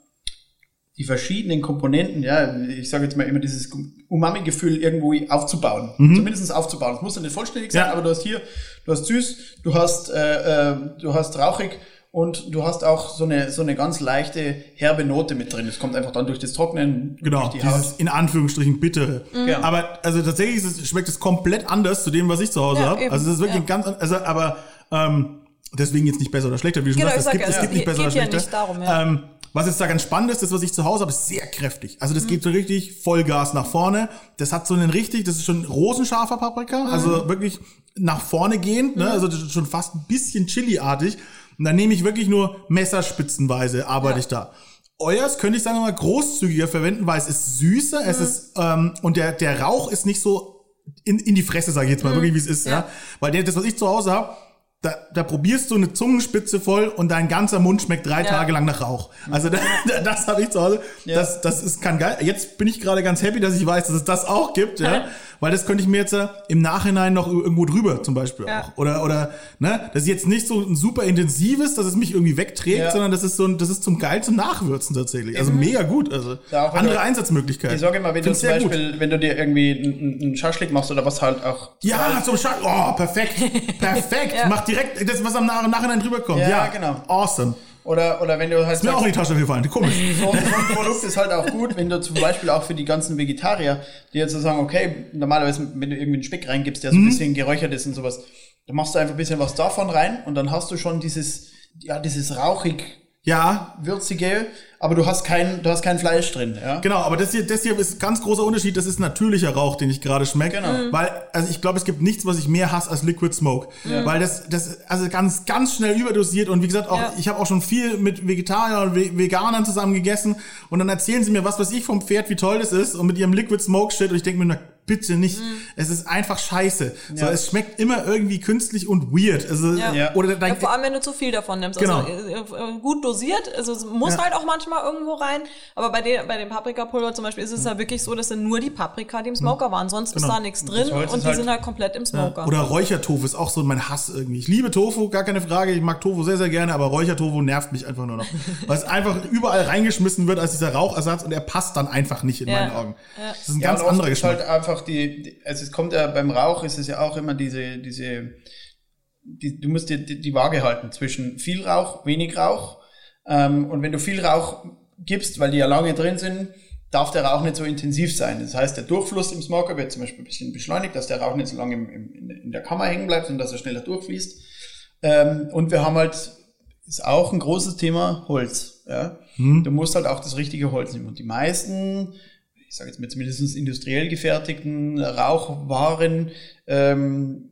die verschiedenen Komponenten, ja, ich sage jetzt mal immer dieses Umami-Gefühl irgendwo aufzubauen. Zumindest aufzubauen. Es muss ja nicht vollständig sein, Ja. aber du hast hier, du hast süß, du hast, äh, äh, du hast rauchig und du hast auch so eine, so eine ganz leichte, herbe Note mit drin. Es kommt einfach dann durch das Trocknen, Genau, durch die dieses Haut. in Anführungsstrichen bittere. Ja. Aber also tatsächlich ist es, schmeckt es komplett anders zu dem, was ich zu Hause Ja, habe. Also das ist wirklich Ja. ein ganz, an- also aber ähm, deswegen jetzt nicht besser oder schlechter, wie du schon Genau, sagst, es gibt, sag es ja, gibt nicht es besser oder ja schlechter. nicht darum, ja. ähm, was jetzt da ganz spannend ist, das, was ich zu Hause habe, ist sehr kräftig. Also das Mhm. geht so richtig Vollgas nach vorne. Das hat so einen richtig, das ist schon rosenscharfer Paprika, Mhm. also wirklich nach vorne gehend, ne? also das ist schon fast ein bisschen Chili-artig. Und dann nehme ich wirklich nur messerspitzenweise, arbeite Ja. ich da. Euers könnte ich sagen mal großzügiger verwenden, weil es ist süßer, Mhm. es ist ähm, und der der Rauch ist nicht so in, in die Fresse, sage ich jetzt mal, wirklich wie es ist, ja. Mhm. Ja. Weil der, das, was ich zu Hause habe, da, da probierst du eine Zungenspitze voll und dein ganzer Mund schmeckt drei Ja. Tage lang nach Rauch. Also da, das habe ich zu Hause. Das, das ist kann geil. Jetzt bin ich gerade ganz happy, dass ich weiß, dass es das auch gibt, ja. Weil das könnte ich mir jetzt äh, im Nachhinein noch irgendwo drüber zum Beispiel Ja. auch. Oder, oder, ne, das ist jetzt nicht so ein super intensives, dass es mich irgendwie wegträgt, Ja. sondern das ist so ein, das ist zum geil zum Nachwürzen tatsächlich. Also mega gut. Also Ja, andere du- Einsatzmöglichkeiten. Ich sage immer, wenn du Find's zum sehr gut. Beispiel, wenn du dir irgendwie einen einen Schaschlik machst oder was halt auch Ja, zum Scheiß. Oh, perfekt. Perfekt. Ja. Direkt das, was am Nach- Nachhinein drüber kommt. Ja, Ja, genau. Awesome. Oder, oder wenn du halt Ist mir auch in die Tasche gefallen. Komisch. so, so ein Produkt ist halt auch gut, wenn du zum Beispiel auch für die ganzen Vegetarier, die jetzt so sagen, okay, normalerweise, wenn du irgendwie einen Speck reingibst, der so ein Mhm. bisschen geräuchert ist und sowas, dann machst du einfach ein bisschen was davon rein und dann hast du schon dieses, ja, dieses rauchig Ja, würzige, aber du hast kein, du hast kein Fleisch drin, ja. Genau, aber das hier, das hier ist ein ganz großer Unterschied. Das ist natürlicher Rauch, den ich gerade schmecke. Genau. Mhm. Weil, also ich glaube, es gibt nichts, was ich mehr hasse als Liquid Smoke. Weil das, das, also ganz, ganz schnell überdosiert. Und wie gesagt, auch, Ja. ich habe auch schon viel mit Vegetariern und Ve- Veganern zusammen gegessen. Und dann erzählen sie mir was, was ich vom Pferd, wie toll das ist. Und mit ihrem Liquid Smoke Shit. Und ich denke mir, na, bitte nicht. Es ist einfach scheiße. So, Ja. es schmeckt immer irgendwie künstlich und weird. Also, Ja. Oder dein, Ja, vor allem, wenn du zu viel davon nimmst. Genau. Also äh, äh, gut dosiert, also es muss Ja. halt auch manchmal irgendwo rein. Aber bei, den, bei dem Paprikapulver zum Beispiel ist es ja wirklich so, dass dann nur die Paprika, die im Smoker waren. Sonst Genau. ist da nichts drin und die halt- sind halt komplett im Smoker. Oder Räuchertofu ist auch so mein Hass irgendwie. Ich liebe Tofu, gar keine Frage. Ich mag Tofu sehr, sehr gerne, aber Räuchertofu nervt mich einfach nur noch. Weil es einfach überall reingeschmissen wird als dieser Rauchersatz und er passt dann einfach nicht in Ja. meinen Augen. Ja. Das ist ein Ja, ganz anderer ist Geschmack. halt einfach die, die, also es kommt ja beim Rauch ist es ja auch immer diese, diese, die, du musst dir die, die Waage halten zwischen viel Rauch, wenig Rauch. Ähm, und wenn du viel Rauch gibst, weil die ja lange drin sind, darf der Rauch nicht so intensiv sein. Das heißt, der Durchfluss im Smoker wird zum Beispiel ein bisschen beschleunigt, dass der Rauch nicht so lange im, im, in- der Kammer hängen bleibt und dass er schneller durchfließt. Ähm, und wir haben halt, ist auch ein großes Thema, Holz. Ja? Du musst halt auch das richtige Holz nehmen. Und die meisten, ich sage jetzt mal zumindest industriell gefertigten Rauchwaren, ähm,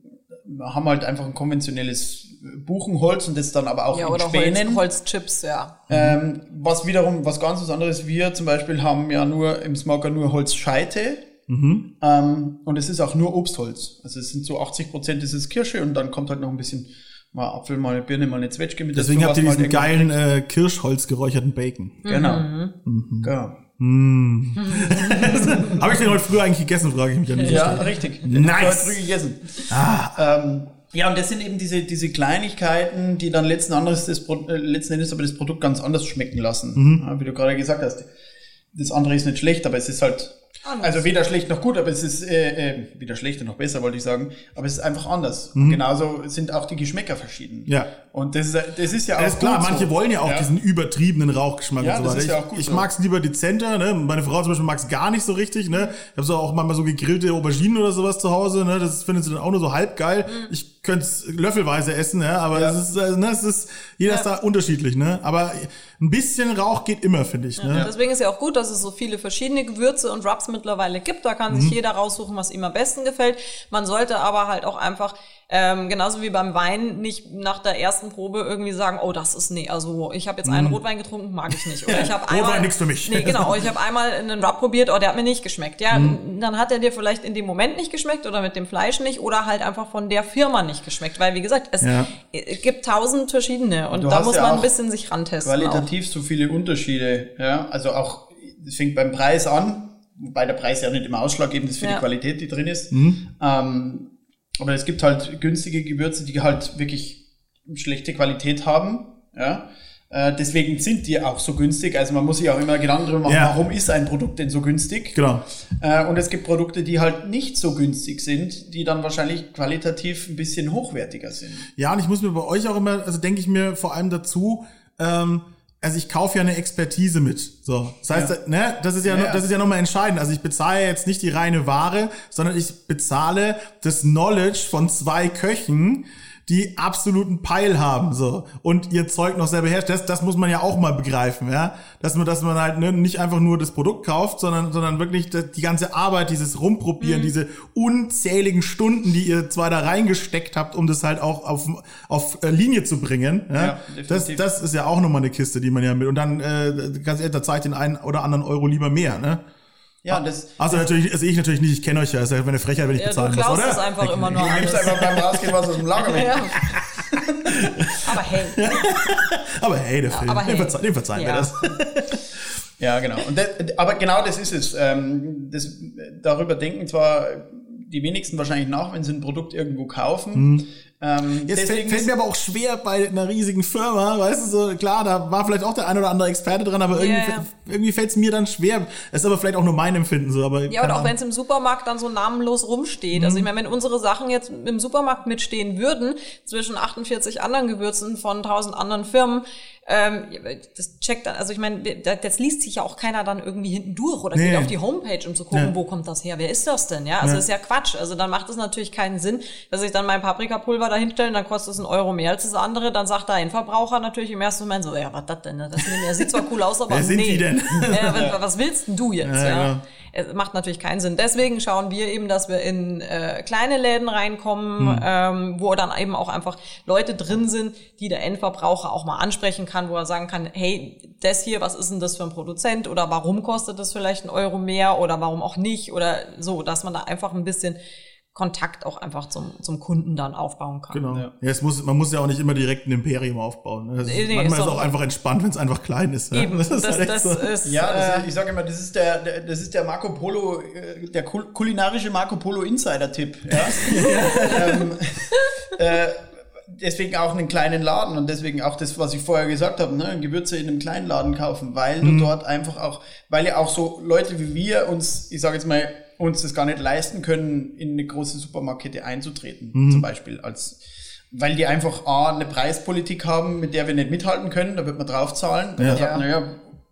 haben halt einfach ein konventionelles Buchenholz und das dann aber auch ja, in oder Holz, Spänen. Holzchips, ja. Ähm, was wiederum was ganz was anderes. Wir zum Beispiel haben ja nur im Smoker nur Holzscheite. Mhm. Ähm, und es ist auch nur Obstholz. Also es sind so 80 Prozent ist es Kirsche und dann kommt halt noch ein bisschen mal Apfel, mal eine Birne, mal eine Zwetschge mit Deswegen dazu, habt ihr diesen geilen äh, Kirschholz geräucherten Bacon. Genau. Mhm. Genau. Habe ich den heute früher eigentlich gegessen, frage ich mich an dieser Ja, Stelle. richtig. Nice. Du heute früh gegessen. Ähm, ja, und das sind eben diese, diese Kleinigkeiten, die dann letzten, Endes das, Pro- äh, letzten Endes aber das Produkt ganz anders schmecken lassen. Ja, wie du gerade gesagt hast. Das andere ist nicht schlecht, aber es ist halt, Anders. also weder schlecht noch gut, aber es ist, äh, äh, weder schlechter noch besser, wollte ich sagen, aber es ist einfach anders. Mhm. Und genauso sind auch die Geschmäcker verschieden. Ja. Und das ist, das ist ja auch Ja, ist klar, manche so. wollen ja auch Ja. diesen übertriebenen Rauchgeschmack Ja, und so das weiter. ist ja ich auch gut ich so. mag's lieber dezenter, ne? Meine Frau zum Beispiel mag's gar nicht so richtig, ne? Ich habe so auch manchmal so gegrillte Auberginen oder sowas zu Hause, ne? Das findet sie dann auch nur so halb geil. Ich könnte es löffelweise essen, ja, aber Mhm. Ja. es ist, äh, ne, es ist, jeder ist da unterschiedlich, ne? Aber ein bisschen Rauch geht immer, finde ich, ne? Deswegen ist ja auch gut, dass es so viele verschiedene Gewürze und Rubs mittlerweile gibt. Da kann Mhm. sich jeder raussuchen, was ihm am besten gefällt. Man sollte aber halt auch einfach ähm, genauso wie beim Wein nicht nach der ersten Probe irgendwie sagen, oh, das ist nee, also ich habe jetzt einen Rotwein getrunken, mag ich nicht. Oder ich habe einmal nichts für mich. Nee, genau, ich habe einmal einen Rub probiert, oh, der hat mir nicht geschmeckt. Ja, dann hat er dir vielleicht in dem Moment nicht geschmeckt oder mit dem Fleisch nicht oder halt einfach von der Firma nicht geschmeckt, weil wie gesagt, es Ja. gibt tausend verschiedene und Du da muss ja man auch ein bisschen sich rantesten. auch. qualitativ so viele Unterschiede. Ja, also auch, das fängt beim Preis an, wobei der Preis ja nicht immer ausschlaggebend ist für Ja. die Qualität, die drin ist. Mhm. Ähm, aber es gibt halt günstige Gewürze, die halt wirklich schlechte Qualität haben. Ja. Äh, deswegen sind die auch so günstig. Also man muss sich auch immer Gedanken darüber machen, Ja. warum ist ein Produkt denn so günstig? Genau. Äh, und es gibt Produkte, die halt nicht so günstig sind, die dann wahrscheinlich qualitativ ein bisschen hochwertiger sind. Ja, und ich muss mir bei euch auch immer, also denke ich mir vor allem dazu, ähm, also ich kaufe ja eine Expertise mit. So, das heißt, Ja. ne, das ist ja, Ja, das ist ja nochmal entscheidend. Also ich bezahle jetzt nicht die reine Ware, sondern ich bezahle das Knowledge von zwei Köchen, die absoluten Peil haben, so und ihr Zeug noch selber herstellen. Das, das muss man ja auch mal begreifen, ja, dass man, dass man halt ne, nicht einfach nur das Produkt kauft, sondern, sondern wirklich die ganze Arbeit, dieses Rumprobieren, diese unzähligen Stunden, die ihr zwar da reingesteckt habt, um das halt auch auf, auf äh, Linie zu bringen. Ja, Ja, das, das ist ja auch nochmal eine Kiste, die man ja mit und dann äh, ganz ehrlich, da zeigt den einen oder anderen Euro lieber mehr, ne? Ja, und das, Also natürlich, also ich natürlich nicht, ich kenne euch ja, ist ja eine Frechheit, wenn ich Ja, du bezahlen muss, oder? es einfach immer nur du nimmst einfach beim Rausgehen was aus dem Lager mit. Ja. Aber hey, Aber hey, der Film, aber dem, hey. dem verzeihen wir Ja. das. Ja, genau. Und das, aber genau das ist es. Ähm, das, darüber denken zwar die wenigsten wahrscheinlich nach, wenn sie ein Produkt irgendwo kaufen. Ähm, Jetzt fällt, fällt mir aber auch schwer bei einer riesigen Firma, weißt du, so klar, da war vielleicht auch der ein oder andere Experte dran, aber irgendwie, ja. irgendwie fällt es mir dann schwer. Es ist aber vielleicht auch nur mein Empfinden so, aber Ja, und auch wenn es im Supermarkt dann so namenlos rumsteht. Also ich meine, wenn unsere Sachen jetzt im Supermarkt mitstehen würden, zwischen 48 anderen Gewürzen von 1000 anderen Firmen, ähm, das checkt dann, also ich meine, das liest sich ja auch keiner dann irgendwie hinten durch oder Nee. geht auf die Homepage, um zu gucken, Ja. wo kommt das her, wer ist das denn, ja? Also Ja. ist ja Quatsch. Also dann macht es natürlich keinen Sinn, dass ich dann mein Paprikapulver da hinstelle, dann kostet es einen Euro mehr als das andere, dann sagt der Endverbraucher natürlich im ersten Moment so, ja, was das denn? Das, sieht zwar cool aus, aber Wer sind nee. die denn? Ja, was, was willst denn du jetzt, Ja, ja? genau. Es macht natürlich keinen Sinn. Deswegen schauen wir eben, dass wir in äh, kleine Läden reinkommen, Hm. ähm, wo dann eben auch einfach Leute drin sind, die der Endverbraucher auch mal ansprechen kann, wo er sagen kann, hey, das hier, was ist denn das für ein Produzent oder warum kostet das vielleicht einen Euro mehr oder warum auch nicht oder so, dass man da einfach ein bisschen Kontakt auch einfach zum, zum Kunden dann aufbauen kann. Genau. Ja. Ja. es muss, man muss ja auch nicht immer direkt ein Imperium aufbauen. ne? Das ist, Nee, nee, manchmal ist ist auch einfach entspannt, wenn es einfach klein ist. ja. Eben, das, ist das, halt echt so. ist, Ja, das äh, ist, ich sage immer, das ist der, der, das ist der Marco Polo, äh, der kul kulinarische Marco Polo Insider-Tipp. Ja? ähm, äh, deswegen auch einen kleinen Laden und deswegen auch das, was ich vorher gesagt habe, ne? Gewürze in einem kleinen Laden kaufen, weil Mhm. du dort einfach auch, weil ja auch so Leute wie wir uns, ich sage jetzt mal, uns das gar nicht leisten können, in eine große Supermarktkette einzutreten, Mhm. zum Beispiel als weil die einfach A, eine Preispolitik haben, mit der wir nicht mithalten können, da wird man draufzahlen. Und Ja. man sagt, Ja. naja,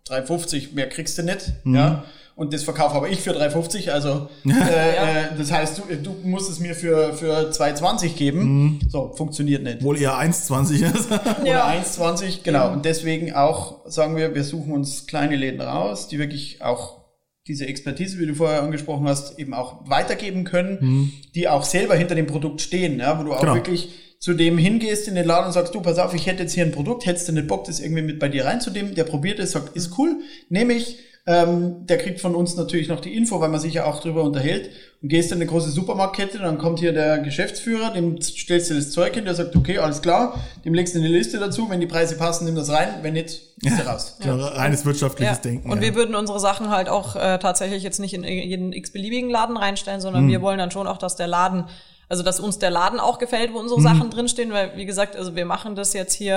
3,50 mehr kriegst du nicht, Mhm. ja. Und das verkaufe aber ich für 3,50, also äh, äh, das heißt, du, du musst es mir für, für 2,20 geben. So, funktioniert nicht. Obwohl eher 1,20 ist. Oder Ja. 1,20, genau. Und deswegen auch sagen wir, wir suchen uns kleine Läden raus, die wirklich auch diese Expertise, wie du vorher angesprochen hast, eben auch weitergeben können, die auch selber hinter dem Produkt stehen, ja, wo du auch Genau. wirklich zu dem hingehst in den Laden und sagst, du, pass auf, ich hätte jetzt hier ein Produkt, hättest du nicht Bock, das irgendwie mit bei dir reinzunehmen, der probiert es, sagt, ist cool, nehme ich, ähm, der kriegt von uns natürlich noch die Info, weil man sich ja auch drüber unterhält und gehst in eine große Supermarktkette, dann kommt hier der Geschäftsführer, dem stellst du das Zeug hin, der sagt, okay, alles klar, dem legst du eine Liste dazu, wenn die Preise passen, nimm das rein, wenn nicht, ist er raus. Genau, reines wirtschaftliches Denken. Und ja. wir würden unsere Sachen halt auch äh, tatsächlich jetzt nicht in jeden x-beliebigen Laden reinstellen, Mhm. sondern wir wollen dann schon auch, dass der Laden, also dass uns der Laden auch gefällt, wo Mhm. unsere Sachen drinstehen, weil wie gesagt, also wir machen das jetzt hier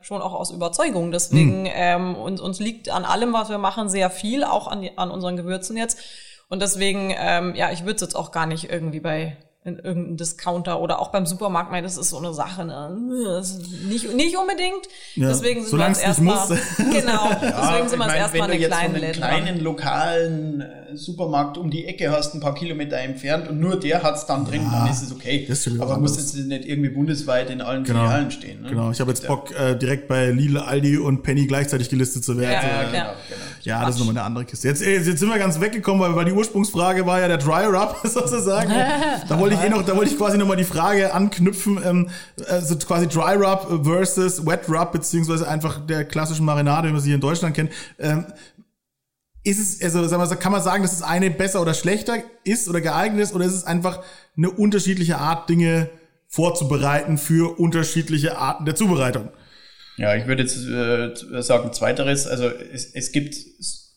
äh, schon auch aus Überzeugung. Deswegen Mhm. ähm, uns, uns liegt an allem, was wir machen, sehr viel, auch an, an unseren Gewürzen jetzt. Und deswegen, ähm, ja, ich würde es jetzt auch gar nicht irgendwie bei in irgendeinem Discounter oder auch beim Supermarkt, weil das ist so eine Sache, ne? Das ist nicht, nicht unbedingt. Ja, Deswegen sind wir es erstmal, muss. genau, Ja, deswegen sind wir ich jetzt mein, erstmal wenn in du jetzt kleinen von einem Läden. kleinen lokalen äh, Supermarkt um die Ecke hast, ein paar Kilometer entfernt und nur der hat's dann drin, dann ist es okay. das ist Aber muss jetzt nicht irgendwie bundesweit in allen Genau. Filialen stehen. Ne? Genau, ich habe jetzt Bock, äh, direkt bei Lidl, Aldi und Penny gleichzeitig gelistet zu werden. Ja, Ja, ja. genau, genau. Ja, das ist nochmal eine andere Kiste. Jetzt, jetzt sind wir ganz weggekommen, weil, weil die Ursprungsfrage war ja der Dry Rub sozusagen. da wollte ich eh noch, da wollte ich quasi nochmal die Frage anknüpfen, ähm, also quasi Dry Rub versus Wet Rub, beziehungsweise einfach der klassischen Marinade, wie man sie hier in Deutschland kennt. Ähm, ist es, also sagen wir, kann man sagen, dass das eine besser oder schlechter ist oder geeignet ist, oder ist es einfach eine unterschiedliche Art, Dinge vorzubereiten für unterschiedliche Arten der Zubereitung? Ja, ich würde jetzt äh, sagen zweiteres. Also es, es gibt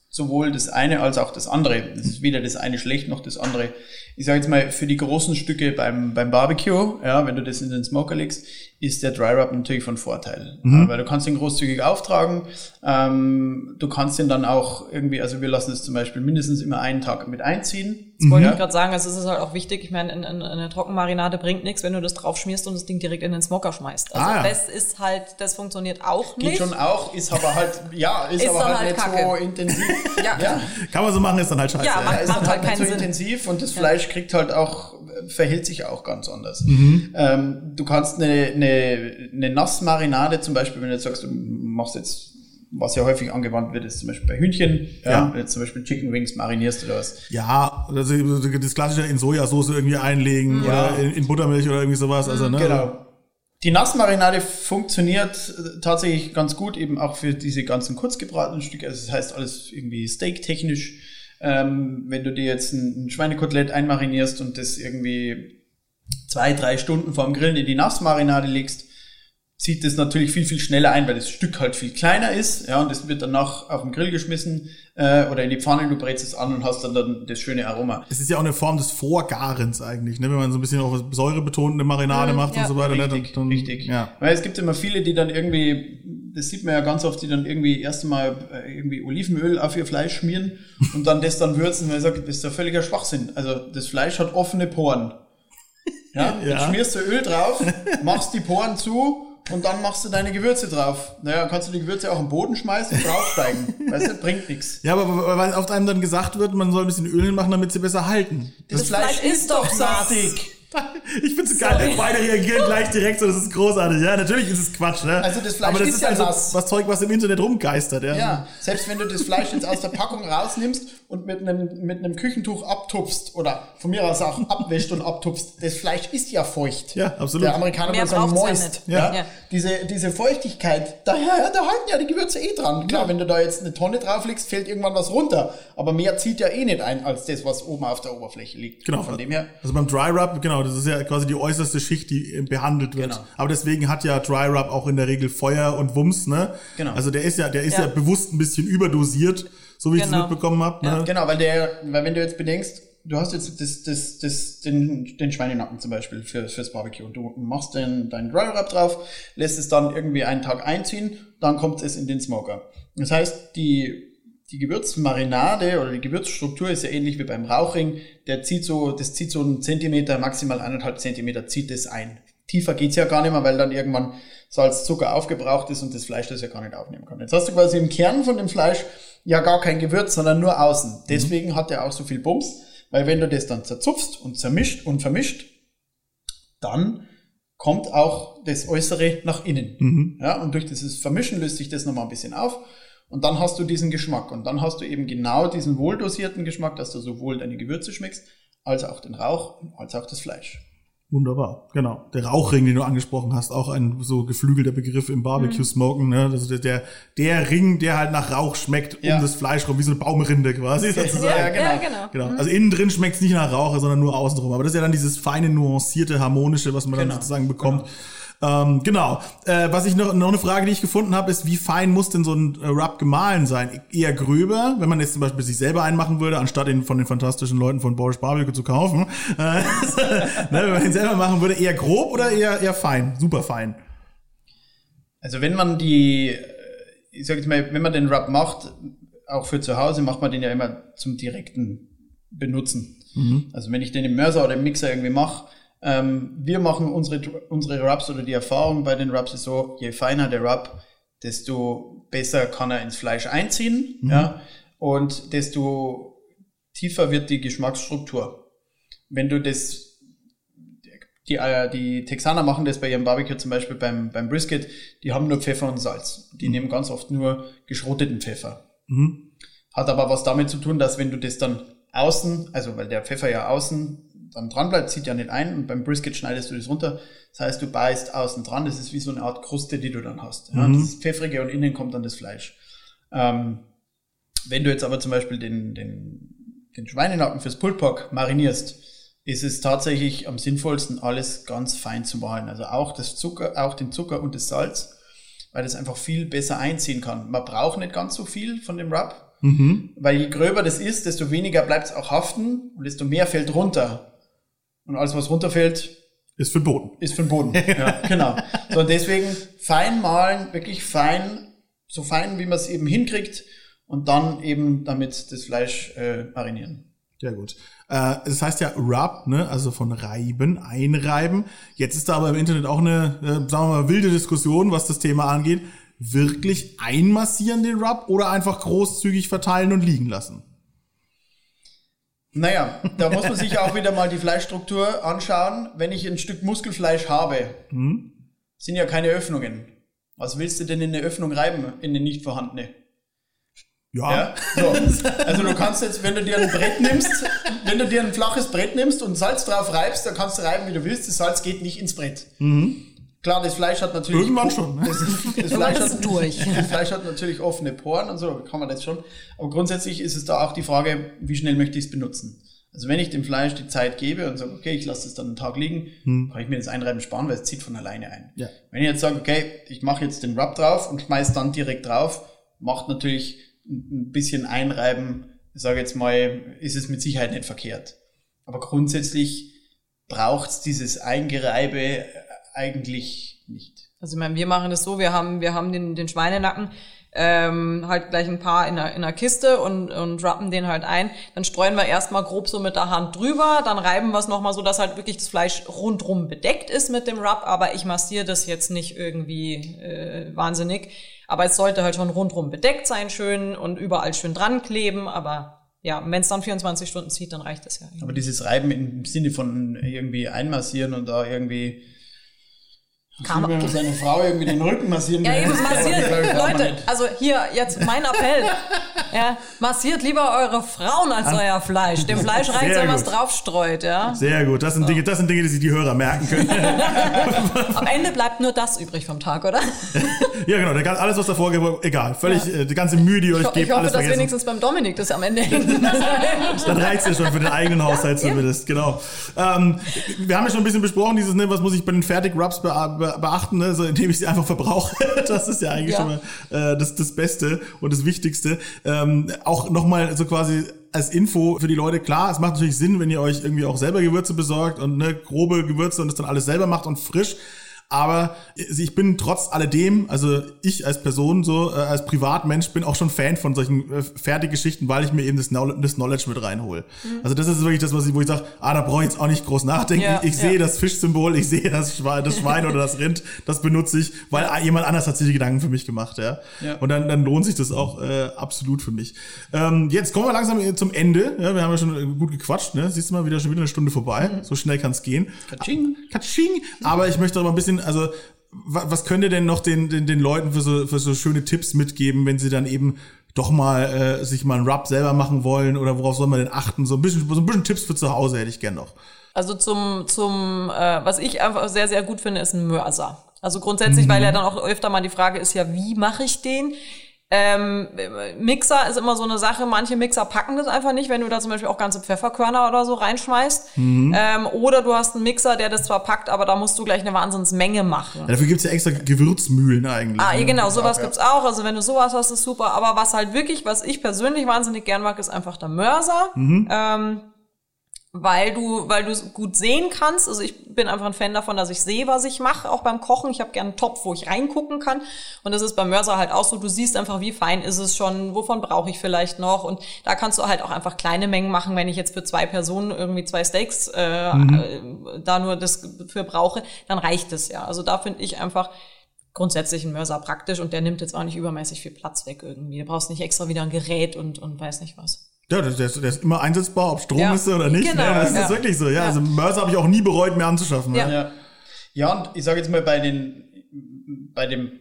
sowohl das eine als auch das andere. Es ist weder das eine schlecht noch das andere. Ich sage jetzt mal, für die großen Stücke beim, beim Barbecue, ja, wenn du das in den Smoker legst, ist der Dry Rub natürlich von Vorteil. Mhm. weil du kannst ihn großzügig auftragen. Ähm, du kannst ihn dann auch irgendwie, also wir lassen es zum Beispiel mindestens immer einen Tag mit einziehen. Das wollte mhm. ich gerade sagen, also es ist halt auch wichtig, ich meine, in, in, eine Trockenmarinade bringt nichts, wenn du das drauf schmierst und das Ding direkt in den Smoker schmeißt. Also ah, ja. das ist halt, das funktioniert auch nicht. Geht schon auch, ist aber halt, ja, ist, ist aber halt, halt, nicht Kacke. so intensiv. ja. ja. Kann man so machen, ist dann halt scheiße. Ja, macht, ja, ist macht halt, halt nicht so Sinn. intensiv und das Fleisch kriegt halt auch, verhält sich auch ganz anders. Mhm. Ähm, du kannst eine, eine, eine Nassmarinade zum Beispiel, wenn du jetzt sagst, du machst jetzt was ja häufig angewandt wird, ist zum Beispiel bei Hühnchen, ja. ja wenn du zum Beispiel Chicken Wings marinierst oder was. Ja, also das klassische in Sojasauce irgendwie einlegen ja. oder in, in, Buttermilch oder irgendwie sowas. Also, ne? Genau. Die Nassmarinade funktioniert äh, tatsächlich ganz gut, eben auch für diese ganzen kurzgebratenen Stücke. Also das heißt alles irgendwie steaktechnisch. Ähm, wenn du dir jetzt ein, ein Schweinekotelett einmarinierst und das irgendwie zwei, drei Stunden vorm Grillen in die Nassmarinade legst, zieht das natürlich viel, viel schneller ein, weil das Stück halt viel kleiner ist, ja, und das wird danach auf den Grill geschmissen äh, oder in die Pfanne, du brätst es an und hast dann, dann das schöne Aroma. Es ist ja auch eine Form des Vorgarens eigentlich, ne? wenn man so ein bisschen auch säurebetonende Marinade mhm, macht ja. und so weiter. Ne? Richtig, dann, dann, richtig. Ja. Weil es gibt immer viele, die dann irgendwie, das sieht man ja ganz oft, die dann irgendwie erst einmal äh, irgendwie Olivenöl auf ihr Fleisch schmieren und dann das dann würzen, weil ich sage, das ist ja völliger Schwachsinn. Also das Fleisch hat offene Poren. Ja, ja. Dann schmierst du Öl drauf, machst die Poren zu und dann machst du deine Gewürze drauf. Naja, kannst du die Gewürze auch im Boden schmeißen und draufsteigen. weißt du, bringt nichts. Ja, aber weil auf einem dann gesagt wird, man soll ein bisschen Öl machen, damit sie besser halten. Das, das Fleisch, Fleisch, ist doch saftig. Ich finde es geil, beide reagieren gleich direkt so, das ist großartig. Ja, natürlich ist es Quatsch, ne? Also das Fleisch Aber das ist, ist ja also was Zeug, was im Internet rumgeistert, ja. Ja, selbst wenn du das Fleisch jetzt aus der Packung rausnimmst und mit einem, mit einem Küchentuch abtupfst oder von mir aus auch abwäscht und abtupfst, das Fleisch ist ja feucht. Ja, absolut. Der Amerikaner würde sagen moist. Ja. ja. Diese, diese Feuchtigkeit, da, da halten ja die Gewürze eh dran. Klar, wenn du da jetzt eine Tonne drauflegst, fällt irgendwann was runter. Aber mehr zieht ja eh nicht ein, als das, was oben auf der Oberfläche liegt. Genau. Von dem her. Also beim Dry Rub, genau, das ist ja quasi die äußerste Schicht, die äh, behandelt wird. Genau. Aber deswegen hat ja Dry Rub auch in der Regel Feuer und Wumms, ne? Genau. Also der ist ja, der ist ja, ja bewusst ein bisschen überdosiert, so wie genau. ich es mitbekommen habe. Ne? Ja, genau, weil der, weil wenn du jetzt bedenkst, du hast jetzt das, das, das, den, den Schweinenacken zum Beispiel für, fürs Barbecue und du machst den, deinen Dry Rub drauf, lässt es dann irgendwie einen Tag einziehen, dann kommt es in den Smoker. Das heißt, die die Gewürzmarinade oder die Gewürzstruktur ist ja ähnlich wie beim Rauchring. Der zieht so, das zieht so einen Zentimeter, maximal eineinhalb Zentimeter, zieht es ein. Tiefer geht's ja gar nicht mehr, weil dann irgendwann Salz, Zucker aufgebraucht ist und das Fleisch das ja gar nicht aufnehmen kann. Jetzt hast du quasi im Kern von dem Fleisch ja gar kein Gewürz, sondern nur außen. Deswegen mhm. hat er auch so viel Bums, weil wenn du das dann zerzupfst und zermischt und vermischt, dann kommt auch das Äußere nach innen. Mhm. Ja, und durch dieses Vermischen löst sich das nochmal ein bisschen auf und dann hast du diesen Geschmack. Und dann hast du eben genau diesen wohldosierten Geschmack, dass du sowohl deine Gewürze schmeckst, als auch den Rauch, als auch das Fleisch. Wunderbar, genau. Der Rauchring, den du angesprochen hast, auch ein so geflügelter Begriff im Barbecue-Smoken. Mhm. Ne? Das ist der, der Ring, der halt nach Rauch schmeckt ja. um das Fleisch rum, wie so eine Baumrinde quasi sozusagen. Ja, genau. Ja, genau. genau. Mhm. Also innen drin schmeckt es nicht nach Rauch, sondern nur außenrum. Aber das ist ja dann dieses feine, nuancierte, harmonische, was man genau. dann sozusagen bekommt. Genau. Ähm, genau. Äh, was ich noch, noch eine Frage, die ich gefunden habe, ist, wie fein muss denn so ein äh, Rub gemahlen sein? Eher gröber, wenn man jetzt zum Beispiel sich selber einmachen würde, anstatt ihn von den fantastischen Leuten von Boris Barbecue zu kaufen. Äh, ne, wenn man ihn selber machen würde, eher grob oder eher, eher fein? Super fein. Also wenn man die, ich sag jetzt mal, wenn man den Rub macht, auch für zu Hause, macht man den ja immer zum direkten Benutzen. Mhm. Also wenn ich den im Mörser oder im Mixer irgendwie mache, ähm, wir machen unsere, unsere Rubs oder die Erfahrung bei den Rubs ist so, je feiner der Rub, desto besser kann er ins Fleisch einziehen, mhm. ja, und desto tiefer wird die Geschmacksstruktur. Wenn du das, die, äh, die Texaner machen das bei ihrem Barbecue zum Beispiel beim, beim Brisket, die haben nur Pfeffer und Salz. Die mhm. nehmen ganz oft nur geschroteten Pfeffer. Mhm. Hat aber was damit zu tun, dass wenn du das dann außen, also weil der Pfeffer ja außen dann dran bleibt, zieht ja nicht ein und beim Brisket schneidest du das runter. Das heißt, du beißt außen dran, das ist wie so eine Art Kruste, die du dann hast. Ja, Mhm. Das ist pfeffrige und innen kommt dann das Fleisch. Ähm, wenn du jetzt aber zum Beispiel den, den, den Schweinenacken fürs Pulled marinierst, ist es tatsächlich am sinnvollsten, alles ganz fein zu mahlen. Also auch das Zucker, auch den Zucker und das Salz, weil das einfach viel besser einziehen kann. Man braucht nicht ganz so viel von dem Rub, Mhm. weil je gröber das ist, desto weniger bleibt es auch haften und desto mehr fällt runter. Und alles, was runterfällt, Ist für den Boden. ist für den Boden. Ja, genau. So, und deswegen fein mahlen, wirklich fein, so fein, wie man es eben hinkriegt und dann eben damit das Fleisch äh, marinieren. Sehr gut. Äh, das heißt ja Rub, ne? also von reiben, einreiben. Jetzt ist da aber im Internet auch eine, äh, sagen wir mal, wilde Diskussion, was das Thema angeht. Wirklich einmassieren den Rub oder einfach großzügig verteilen und liegen lassen? Naja, da muss man sich auch wieder mal die Fleischstruktur anschauen. Wenn ich ein Stück Muskelfleisch habe, sind ja keine Öffnungen. Was willst du denn in eine Öffnung reiben, in eine nicht vorhandene? Ja. Ja, so. Also du kannst jetzt, wenn du dir ein Brett nimmst, wenn du dir ein flaches Brett nimmst und Salz drauf reibst, dann kannst du reiben, wie du willst. Das Salz geht nicht ins Brett. Klar, das Fleisch hat natürlich. Irgendwann schon, ne? Das, das, Fleisch hat, durch. das Fleisch hat natürlich offene Poren und so, kann man das schon. Aber grundsätzlich ist es da auch die Frage, wie schnell möchte ich es benutzen. Also wenn ich dem Fleisch die Zeit gebe und sage, okay, ich lasse es dann einen Tag liegen, kann ich mir das Einreiben sparen, weil es zieht von alleine ein. Ja. Wenn ich jetzt sage, okay, ich mache jetzt den Rub drauf und schmeiß dann direkt drauf, macht natürlich ein bisschen Einreiben, ich sage jetzt mal, ist es mit Sicherheit nicht verkehrt. Aber grundsätzlich braucht es dieses Eingereibe eigentlich nicht. Also ich meine, wir machen das so, wir haben, wir haben den, den Schweinenacken ähm, halt gleich ein paar in einer, in einer Kiste und, und rappen den halt ein. Dann streuen wir erstmal grob so mit der Hand drüber, dann reiben wir es nochmal so, dass halt wirklich das Fleisch rundrum bedeckt ist mit dem Rub, aber ich massiere das jetzt nicht irgendwie äh, wahnsinnig. Aber es sollte halt schon rundrum bedeckt sein, schön und überall schön dran kleben, aber ja, wenn es dann 24 Stunden zieht, dann reicht das ja. Aber dieses Reiben im Sinne von irgendwie einmassieren und da irgendwie Kann man- seine Frau irgendwie den Rücken massieren Ja, eben man Leute, nicht. also hier jetzt mein Appell. Ja, massiert lieber eure Frauen als euer Fleisch. Dem Fleisch reicht, wenn man es draufstreut, ja. Sehr gut. Das sind Dinge, das sind Dinge, die sich die Hörer merken können. Am Ende bleibt nur das übrig vom Tag, oder? ja, genau. Alles, was davor geht, egal. Völlig, äh, die ganze Mühe, die ihr euch gebt, ich hoffe, dass vergessen. wenigstens beim Dominik das am Ende hängt. Dann reicht's ja schon für den eigenen Haushalt zumindest, genau. Ähm, wir haben ja schon ein bisschen besprochen, dieses, ne, was muss ich bei den Fertig-Rubs be be beachten, ne, so, indem ich sie einfach verbrauche. das ist ja eigentlich Ja. schon mal äh, das, das Beste und das Wichtigste. Ähm, auch nochmal so quasi als Info für die Leute, klar, es macht natürlich Sinn, wenn ihr euch irgendwie auch selber Gewürze besorgt und ne, grobe Gewürze und das dann alles selber macht und frisch. Aber ich bin trotz alledem, also ich als Person, so äh, als Privatmensch, bin auch schon Fan von solchen äh, Fertiggeschichten, weil ich mir eben das, Knowl- das Knowledge mit reinhole. Also das ist wirklich das, was ich, wo ich sage, ah, da brauche ich jetzt auch nicht groß nachdenken. Ja, ich sehe ja. das Fischsymbol, ich sehe das Schwein, das Schwein oder das Rind, das benutze ich, weil jemand anders hat sich die Gedanken für mich gemacht, ja. Ja. Und dann, dann lohnt sich das auch äh, absolut für mich. Ähm, jetzt kommen wir langsam zum Ende. Ja, wir haben ja schon äh, gut gequatscht, ne? Siehst du mal, wieder schon wieder eine Stunde vorbei. So schnell kann es gehen. Katsching. Katsching. Aber ich möchte auch mal ein bisschen, also wa- was könnt ihr denn noch den, den, den Leuten für so, für so schöne Tipps mitgeben, wenn sie dann eben doch mal äh, sich mal einen Rub selber machen wollen oder worauf soll man denn achten? So ein bisschen, so ein bisschen Tipps für zu Hause hätte ich gern noch. Also zum, zum äh, was ich einfach sehr, sehr gut finde, ist ein Mörser. Also grundsätzlich, weil ja dann auch öfter mal die Frage ist, ja, wie mache ich den? Ähm, Mixer ist immer so eine Sache. Manche Mixer packen das einfach nicht, wenn du da zum Beispiel auch ganze Pfefferkörner oder so reinschmeißt. Ähm, oder du hast einen Mixer, der das zwar packt, aber da musst du gleich eine Wahnsinnsmenge machen. Ja, dafür gibt's ja extra Gewürzmühlen eigentlich. Ah, ja, ne? genau, sowas auch, ja. gibt's auch. Also wenn du sowas hast, ist super. Aber was halt wirklich, was ich persönlich wahnsinnig gern mag, ist einfach der Mörser. Ähm, weil du, weil du gut sehen kannst. Also ich bin einfach ein Fan davon, dass ich sehe, was ich mache, auch beim Kochen. Ich habe gerne einen Topf, wo ich reingucken kann. Und das ist beim Mörser halt auch so. Du siehst einfach, wie fein ist es schon, wovon brauche ich vielleicht noch. Und da kannst du halt auch einfach kleine Mengen machen, wenn ich jetzt für zwei Personen irgendwie zwei Steaks äh, äh, da nur das für brauche, dann reicht es ja. Also da finde ich einfach grundsätzlich ein Mörser praktisch und der nimmt jetzt auch nicht übermäßig viel Platz weg irgendwie. Du brauchst nicht extra wieder ein Gerät und, und weiß nicht was. Ja, der, der, ist- der ist immer einsetzbar, ob Strom Ja. ist oder nicht. Genau, ne? Das ja. ist wirklich so. Ja, Ja. also Mörser habe ich auch nie bereut, mehr anzuschaffen. Ja. Ne? Ja. Ja, und ich sage jetzt mal bei den, bei dem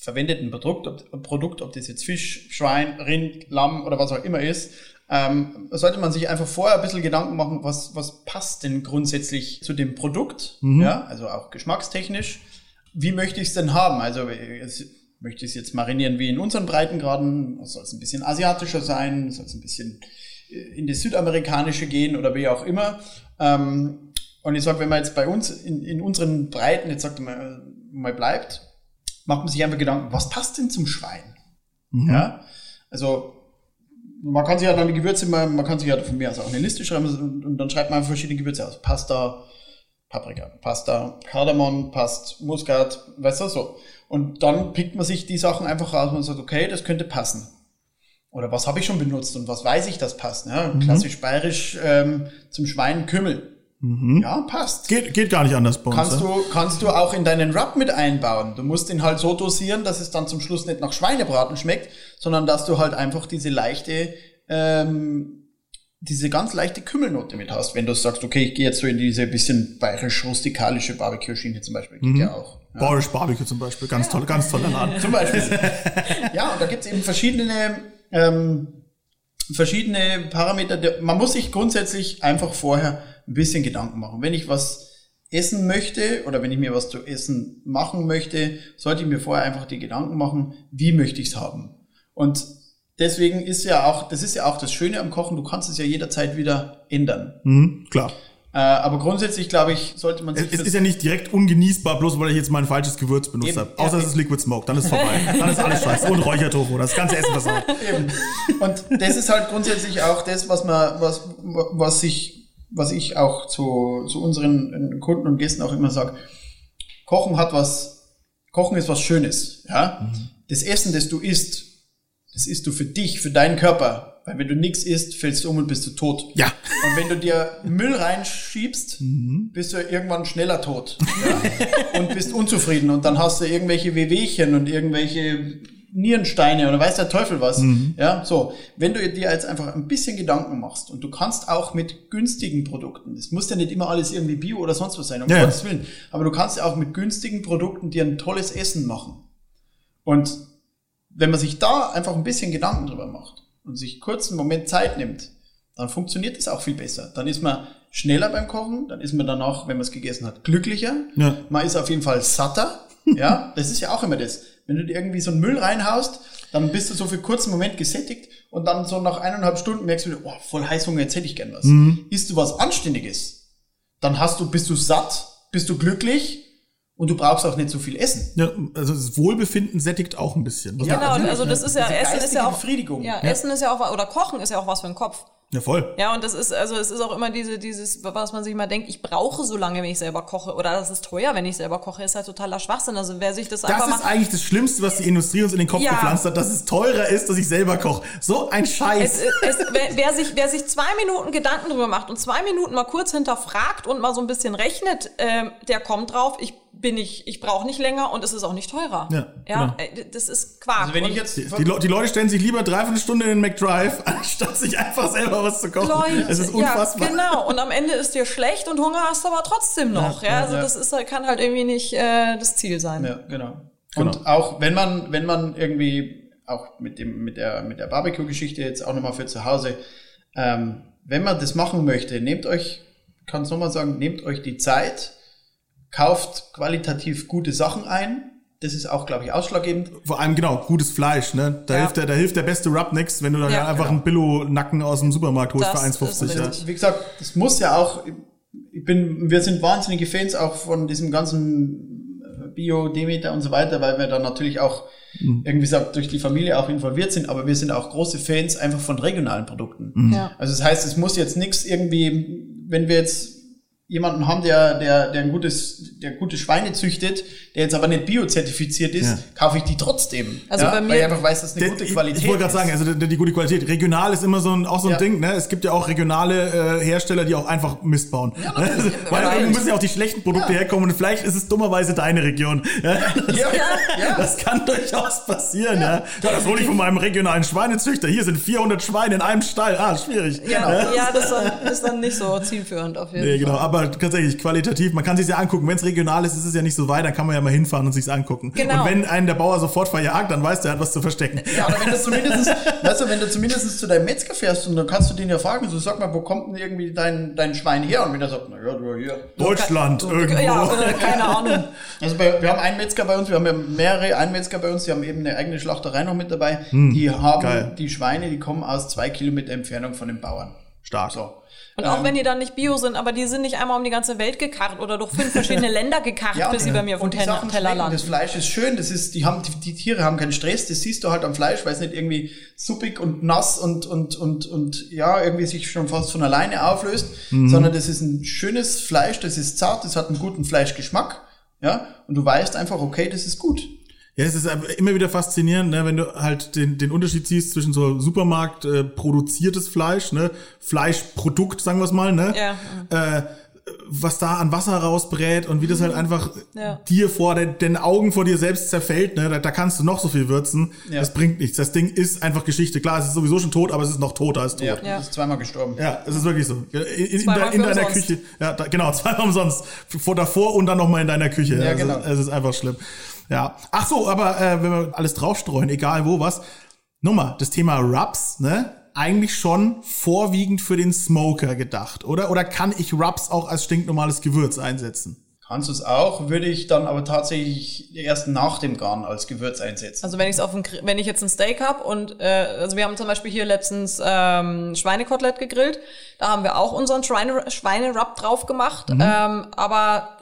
verwendeten Produkt, ob, Produkt, ob das jetzt Fisch, Schwein, Rind, Lamm oder was auch immer ist, ähm, sollte man sich einfach vorher ein bisschen Gedanken machen, was, was passt denn grundsätzlich zu dem Produkt, mhm. ja, also auch geschmackstechnisch. Wie möchte ich es denn haben? Also jetzt, möchte ich es jetzt marinieren wie in unseren Breitengraden? Soll es ein bisschen asiatischer sein? Soll es ein bisschen äh, in das Südamerikanische gehen oder wie auch immer? Ähm, und ich sage, wenn man jetzt bei uns in, in unseren Breiten, jetzt sagt man mal bleibt, macht man sich einfach Gedanken, was passt denn zum Schwein? Mhm. Ja, also man kann sich ja dann die Gewürze, man, man kann sich ja von mir aus auch eine Liste schreiben und, und dann schreibt man verschiedene Gewürze aus. Pasta, Paprika, Pasta, Kardamom, passt, Muskat, weißt du, so. Und dann pickt man sich die Sachen einfach raus und sagt, okay, das könnte passen. Oder was habe ich schon benutzt und was weiß ich, das passt. Ja, mhm. Klassisch bayerisch ähm, zum Schwein Kümmel. Mhm. Ja, passt. Geht, geht gar nicht anders bei uns. Kannst, ja? du, kannst du auch in deinen Rub mit einbauen. Du musst ihn halt so dosieren, dass es dann zum Schluss nicht nach Schweinebraten schmeckt, sondern dass du halt einfach diese leichte, ähm, diese ganz leichte Kümmelnote mit hast. Wenn du sagst, okay, ich gehe jetzt so in diese bisschen bayerisch-rustikalische Barbecue-Schiene zum Beispiel. Geht mhm. ja auch. Ja. Bayerisch Barbecue zum Beispiel. Ganz toll, ganz toller Laden. zum Beispiel. ja, und da gibt's eben verschiedene, ähm, verschiedene Parameter. Man muss sich grundsätzlich einfach vorher ein bisschen Gedanken machen. Wenn ich was essen möchte oder wenn ich mir was zu essen machen möchte, sollte ich mir vorher einfach die Gedanken machen, wie möchte ich es haben. Und deswegen ist ja auch, das ist ja auch das Schöne am Kochen, du kannst es ja jederzeit wieder ändern. Mhm, klar. Äh, aber grundsätzlich, glaube ich, sollte man sich. Es ist ja nicht direkt ungenießbar, bloß weil ich jetzt mal ein falsches Gewürz benutzt habe. Außer ja, es ist Liquid Smoke, dann ist vorbei. dann ist alles scheiße. Und Räuchertofu, das ganze Essen versaut. Eben. Und das ist halt grundsätzlich auch das, was man, was, was sich was ich auch zu, zu unseren Kunden und Gästen auch immer sage, Kochen hat was, Kochen ist was Schönes, ja. Mhm. Das Essen, das du isst, das isst du für dich, für deinen Körper. Weil wenn du nichts isst, fällst du um und bist du tot. Ja. Und wenn du dir Müll reinschiebst, mhm. bist du irgendwann schneller tot. Ja? und bist unzufrieden. Und dann hast du irgendwelche Wehwehchen und irgendwelche Nierensteine oder weiß der Teufel was. Mhm. Ja, so. Wenn du dir jetzt einfach ein bisschen Gedanken machst und du kannst auch mit günstigen Produkten, es muss ja nicht immer alles irgendwie Bio oder sonst was sein, um ja. Gottes Willen, aber du kannst ja auch mit günstigen Produkten dir ein tolles Essen machen. Und wenn man sich da einfach ein bisschen Gedanken drüber macht und sich kurz einen Moment Zeit nimmt, dann funktioniert es auch viel besser. Dann ist man schneller beim Kochen, dann ist man danach, wenn man es gegessen hat, glücklicher. Ja. Man ist auf jeden Fall satter. Ja, das ist ja auch immer das. Wenn du dir irgendwie so einen Müll reinhaust, dann bist du so für kurzen Moment gesättigt und dann so nach eineinhalb Stunden merkst du, oh, voll Heißhunger, jetzt hätte ich gern was. Mhm. Isst du was Anständiges, dann hast du, bist du satt, bist du glücklich und du brauchst auch nicht so viel Essen. Ja, also das Wohlbefinden sättigt auch ein bisschen. Ja, genau, also das ist ja, Essen ist ja auch, Befriedigung. Ja, ja, Essen ist ja auch, oder Kochen ist ja auch was für den Kopf. Ja, voll. Ja, und das ist, also es ist auch immer diese, dieses, was man sich mal denkt, ich brauche so lange, wenn ich selber koche. Oder das ist teuer, wenn ich selber koche, ist halt totaler Schwachsinn. Also wer sich das, das einfach Das ist eigentlich das Schlimmste, was die Industrie uns in den Kopf ja. gepflanzt hat, dass es teurer ist, dass ich selber koche. So ein Scheiß. Es, es, wer, wer, sich, wer sich zwei Minuten Gedanken drüber macht und zwei Minuten mal kurz hinterfragt und mal so ein bisschen rechnet, äh, der kommt drauf, ich bin ich, ich brauche nicht länger und es ist auch nicht teurer. Ja, ja genau. Äh, das ist Quark. Also wenn ich jetzt die, die, die, Leute stellen sich lieber dreiviertel Stunde in den McDrive, anstatt sich einfach selber was zu kochen. Leute, es ist unfassbar. Ja, genau. Und am Ende ist dir schlecht und Hunger hast du aber trotzdem noch. Ja, ja also das ist, kann halt irgendwie nicht äh, das Ziel sein. Ja, genau. Und genau. auch wenn man, wenn man irgendwie auch mit dem, mit der, mit der Barbecue-Geschichte jetzt auch nochmal für zu Hause, ähm, wenn man das machen möchte, nehmt euch, kann es nochmal sagen, nehmt euch die Zeit, kauft qualitativ gute Sachen ein. Das ist auch, glaube ich, ausschlaggebend. Vor allem, genau, gutes Fleisch, ne? Da, ja. hilft, der, da hilft der beste Rub nix, wenn du dann ja, einfach genau. einen Billo-Nacken aus dem Supermarkt holst das für 1,50. Ja. Wie gesagt, das muss ja auch, ich bin, wir sind wahnsinnige Fans auch von diesem ganzen äh, Bio, Demeter und so weiter, weil wir da natürlich auch mhm. irgendwie sagt, durch die Familie auch involviert sind, aber wir sind auch große Fans einfach von regionalen Produkten. Mhm. Ja. Also das heißt, es muss jetzt nichts irgendwie, wenn wir jetzt jemanden haben, der, der, der ein gutes, der gute Schweine züchtet, der jetzt aber nicht biozertifiziert ist, ja. kaufe ich die trotzdem. Also ja? bei mir, weil ich einfach weiß, dass eine der, gute Qualität. Ich, ich wollte gerade sagen, also die, die, gute Qualität. Regional ist immer so ein, auch so ein ja. Ding, ne? Es gibt ja auch regionale äh, Hersteller, die auch einfach Mist bauen. Ja, ne? also, weil irgendwo müssen ja auch die schlechten Produkte herkommen und vielleicht ist es dummerweise deine Region. Ja, das, ja, das kann durchaus passieren, ja. ja. das hole ich von meinem regionalen Schweinezüchter. Hier sind 400 Schweine in einem Stall. Ah, schwierig. Genau. Ja, das ist dann, ist dann nicht so zielführend auf jeden nee, genau. Fall. Aber aber tatsächlich qualitativ, man kann sich ja angucken. Wenn es regional ist, ist es ja nicht so weit, dann kann man ja mal hinfahren und sich's angucken. Genau. Und wenn einen der Bauer sofort verjagt, dann weiß der, er hat was zu verstecken. Ja, oder wenn du zumindest, weißt du, wenn du zumindest zu deinem Metzger fährst und dann kannst du den ja fragen, so sag mal, wo kommt denn irgendwie dein, dein Schwein her? Und wenn er sagt, na ja, du hier. Deutschland, irgendwo. Ja, keine Ahnung. Also bei, wir haben einen Metzger bei uns, wir haben ja mehrere Einmetzger bei uns, die haben eben eine eigene Schlachterei noch mit dabei. die haben geil. die Schweine, die kommen aus zwei Kilometer Entfernung von den Bauern. Stark. So. Und auch Ähm, wenn die dann nicht bio sind, aber die sind nicht einmal um die ganze Welt gekarrt oder durch fünf verschiedene Länder gekarrt, Ja, bis sie bei mir auf und die Teller, Sachen Teller schmecken. Das landen. Fleisch ist schön, das ist, die haben, die, die Tiere haben keinen Stress, das siehst du halt am Fleisch, weil es nicht irgendwie suppig und nass und, und, und, und, ja, irgendwie sich schon fast von alleine auflöst, Mhm. sondern das ist ein schönes Fleisch, das ist zart, das hat einen guten Fleischgeschmack, ja, und du weißt einfach, okay, das ist gut. Ja, es ist immer wieder faszinierend, ne, wenn du halt den, den Unterschied siehst zwischen so Supermarkt äh, produziertes Fleisch, ne, Fleischprodukt, sagen wir es mal, ne, äh, was da an Wasser rausbrät und wie das halt einfach Ja. dir vor den, den Augen vor dir selbst zerfällt, ne, da, da kannst du noch so viel würzen, Ja. das bringt nichts. Das Ding ist einfach Geschichte. Klar, es ist sowieso schon tot, aber es ist noch toter als tot. Ja, Ja. du bist zweimal gestorben. es ist wirklich so. In, in, in für deiner. Küche. Ja, da, genau, zweimal umsonst. Vor davor und dann nochmal in deiner Küche. Ja, es, genau. ist, es ist einfach schlimm. Ja. Ach so, aber äh, wenn wir alles draufstreuen, egal wo, was. Nummer, das Thema Rubs, ne? Eigentlich schon vorwiegend für den Smoker gedacht, oder? Oder kann ich Rubs auch als stinknormales Gewürz einsetzen? Kannst du es auch, würde ich dann aber tatsächlich erst nach dem Garen als Gewürz einsetzen. Also wenn ich auf dem, Gr- wenn ich jetzt ein Steak hab und äh, also wir haben zum Beispiel hier letztens ähm, Schweinekotelett gegrillt, da haben wir auch unseren Schweine Schweinerub drauf gemacht, Mhm. ähm, aber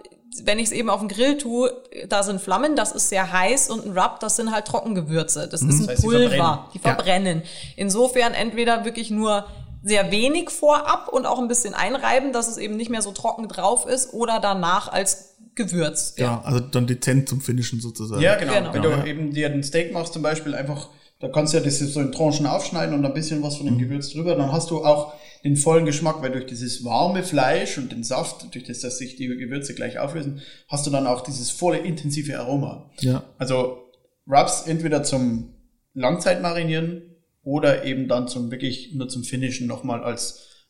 wenn ich es eben auf den Grill tue, da sind Flammen, das ist sehr heiß und ein Rub, das sind halt Trockengewürze, das ist ein Mhm. Das heißt, die Pulver, verbrennen. die verbrennen. Insofern entweder wirklich nur sehr wenig vorab und auch ein bisschen einreiben, dass es eben nicht mehr so trocken drauf ist oder danach als Gewürz. Ja, also dann dezent zum Finishen sozusagen. Ja, genau. Genau. Wenn Ja. du eben dir ein Steak machst zum Beispiel, einfach, da kannst du ja das so in Tranchen aufschneiden und ein bisschen was von dem Gewürz drüber, dann hast du auch den vollen Geschmack, weil durch dieses warme Fleisch und den Saft, durch das, dass sich die Gewürze gleich auflösen, hast du dann auch dieses volle, intensive Aroma. Ja. Also Rubs entweder zum Langzeitmarinieren oder eben dann zum wirklich nur zum Finishen nochmal als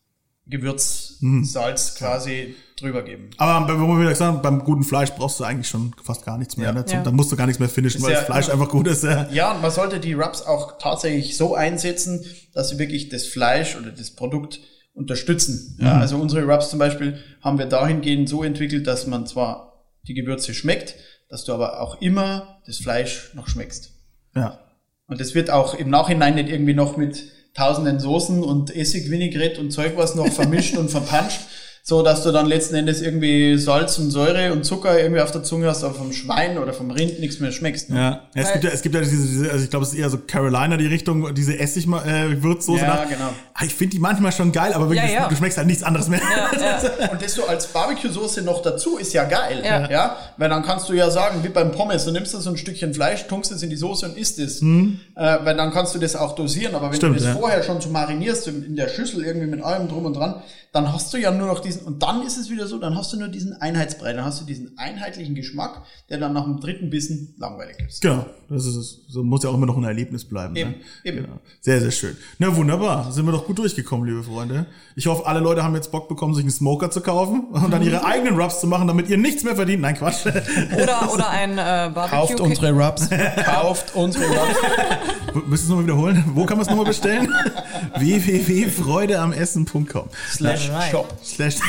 Gewürz, Salz quasi drüber geben. Aber wo wir wieder sagen, beim guten Fleisch brauchst du eigentlich schon fast gar nichts mehr. Ja. Ne? Zum, Ja. Dann musst du gar nichts mehr finishen, Ist weil ja- das Fleisch einfach gut ist. Ja. Ja, und man sollte die Rubs auch tatsächlich so einsetzen, dass sie wirklich das Fleisch oder das Produkt unterstützen. Ja, also unsere Rubs zum Beispiel haben wir dahingehend so entwickelt, dass man zwar die Gewürze schmeckt, dass du aber auch immer das Fleisch noch schmeckst. ja. Und das wird auch im Nachhinein nicht irgendwie noch mit tausenden Soßen und Essig, Vinaigrette und Zeug was noch vermischt und verpanscht, so dass du dann letzten Endes irgendwie Salz und Säure und Zucker irgendwie auf der Zunge hast, aber vom Schwein oder vom Rind nichts mehr schmeckst. Ne? Ja, ja es, gibt ja, es gibt ja diese, diese also ich glaube, es ist eher so Carolina die Richtung, diese Essig-Würzsoße. Ja, genau. Ich finde die manchmal schon geil, aber wirklich, Ja, ja. du schmeckst halt nichts anderes mehr. Und das so als Barbecue-Soße noch dazu ist ja geil. Ja. Ja. Weil dann kannst du ja sagen, wie beim Pommes, du nimmst da so ein Stückchen Fleisch, tunkst es in die Soße und isst es. Äh, weil dann kannst du das auch dosieren. Aber wenn Mhm. Stimmt, du das ja. vorher schon so marinierst in in der Schüssel irgendwie mit allem drum und dran, dann hast du ja nur noch diesen, und dann ist es wieder so, dann hast du nur diesen Einheitsbrei, dann hast du diesen einheitlichen Geschmack, der dann nach dem dritten Bissen langweilig ist. Genau, das ist es. So muss ja auch immer noch ein Erlebnis bleiben. Eben, ne? eben. Genau. Sehr, sehr schön. Na wunderbar, sind wir doch gut durchgekommen, liebe Freunde. Ich hoffe, alle Leute haben jetzt Bock bekommen, sich einen Smoker zu kaufen und dann ihre eigenen Rubs zu machen, damit ihr nichts mehr verdient. Nein, Quatsch. Oder, oder ein äh, Barbecue. Rubs. Kauft unsere Rubs. Müssen wir es nochmal wiederholen? Wo kann man es nochmal bestellen? www.freudeamessen.com Slash Shop. Slash.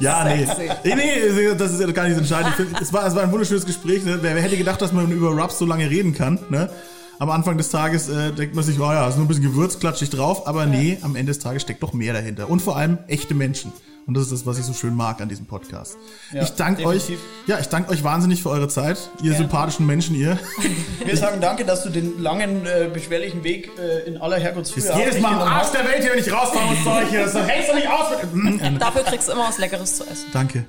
Ja, nee. Nee. Nee, das ist ja gar nicht so entscheidend. Find, es, war, es war ein wunderschönes Gespräch. Ne? Wer, wer hätte gedacht, dass man über Rubs so lange reden kann? Ne? Am Anfang des Tages äh, denkt man sich, oh ja, ist nur ein bisschen Gewürz, klatsche ich drauf. Aber nee, am Ende des Tages steckt doch mehr dahinter. Und vor allem echte Menschen. Und das ist das, was ich so schön mag an diesem Podcast. Ja, ich danke euch, ja, ich danke euch wahnsinnig für eure Zeit, ihr sympathischen Menschen, ihr. Wir sagen danke, dass du den langen, äh, beschwerlichen Weg äh, in aller Herrgottsfrühe auf Jedes Mal am Arsch hast. der Welt hier, wenn ich rausfahre und Zeug hier. Das hältst du nicht aus. Dafür kriegst du immer was Leckeres zu essen. Danke.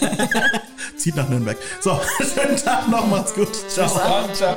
Zieht nach Nürnberg. So, schönen Tag noch, macht's gut. Ciao. Dann, ciao.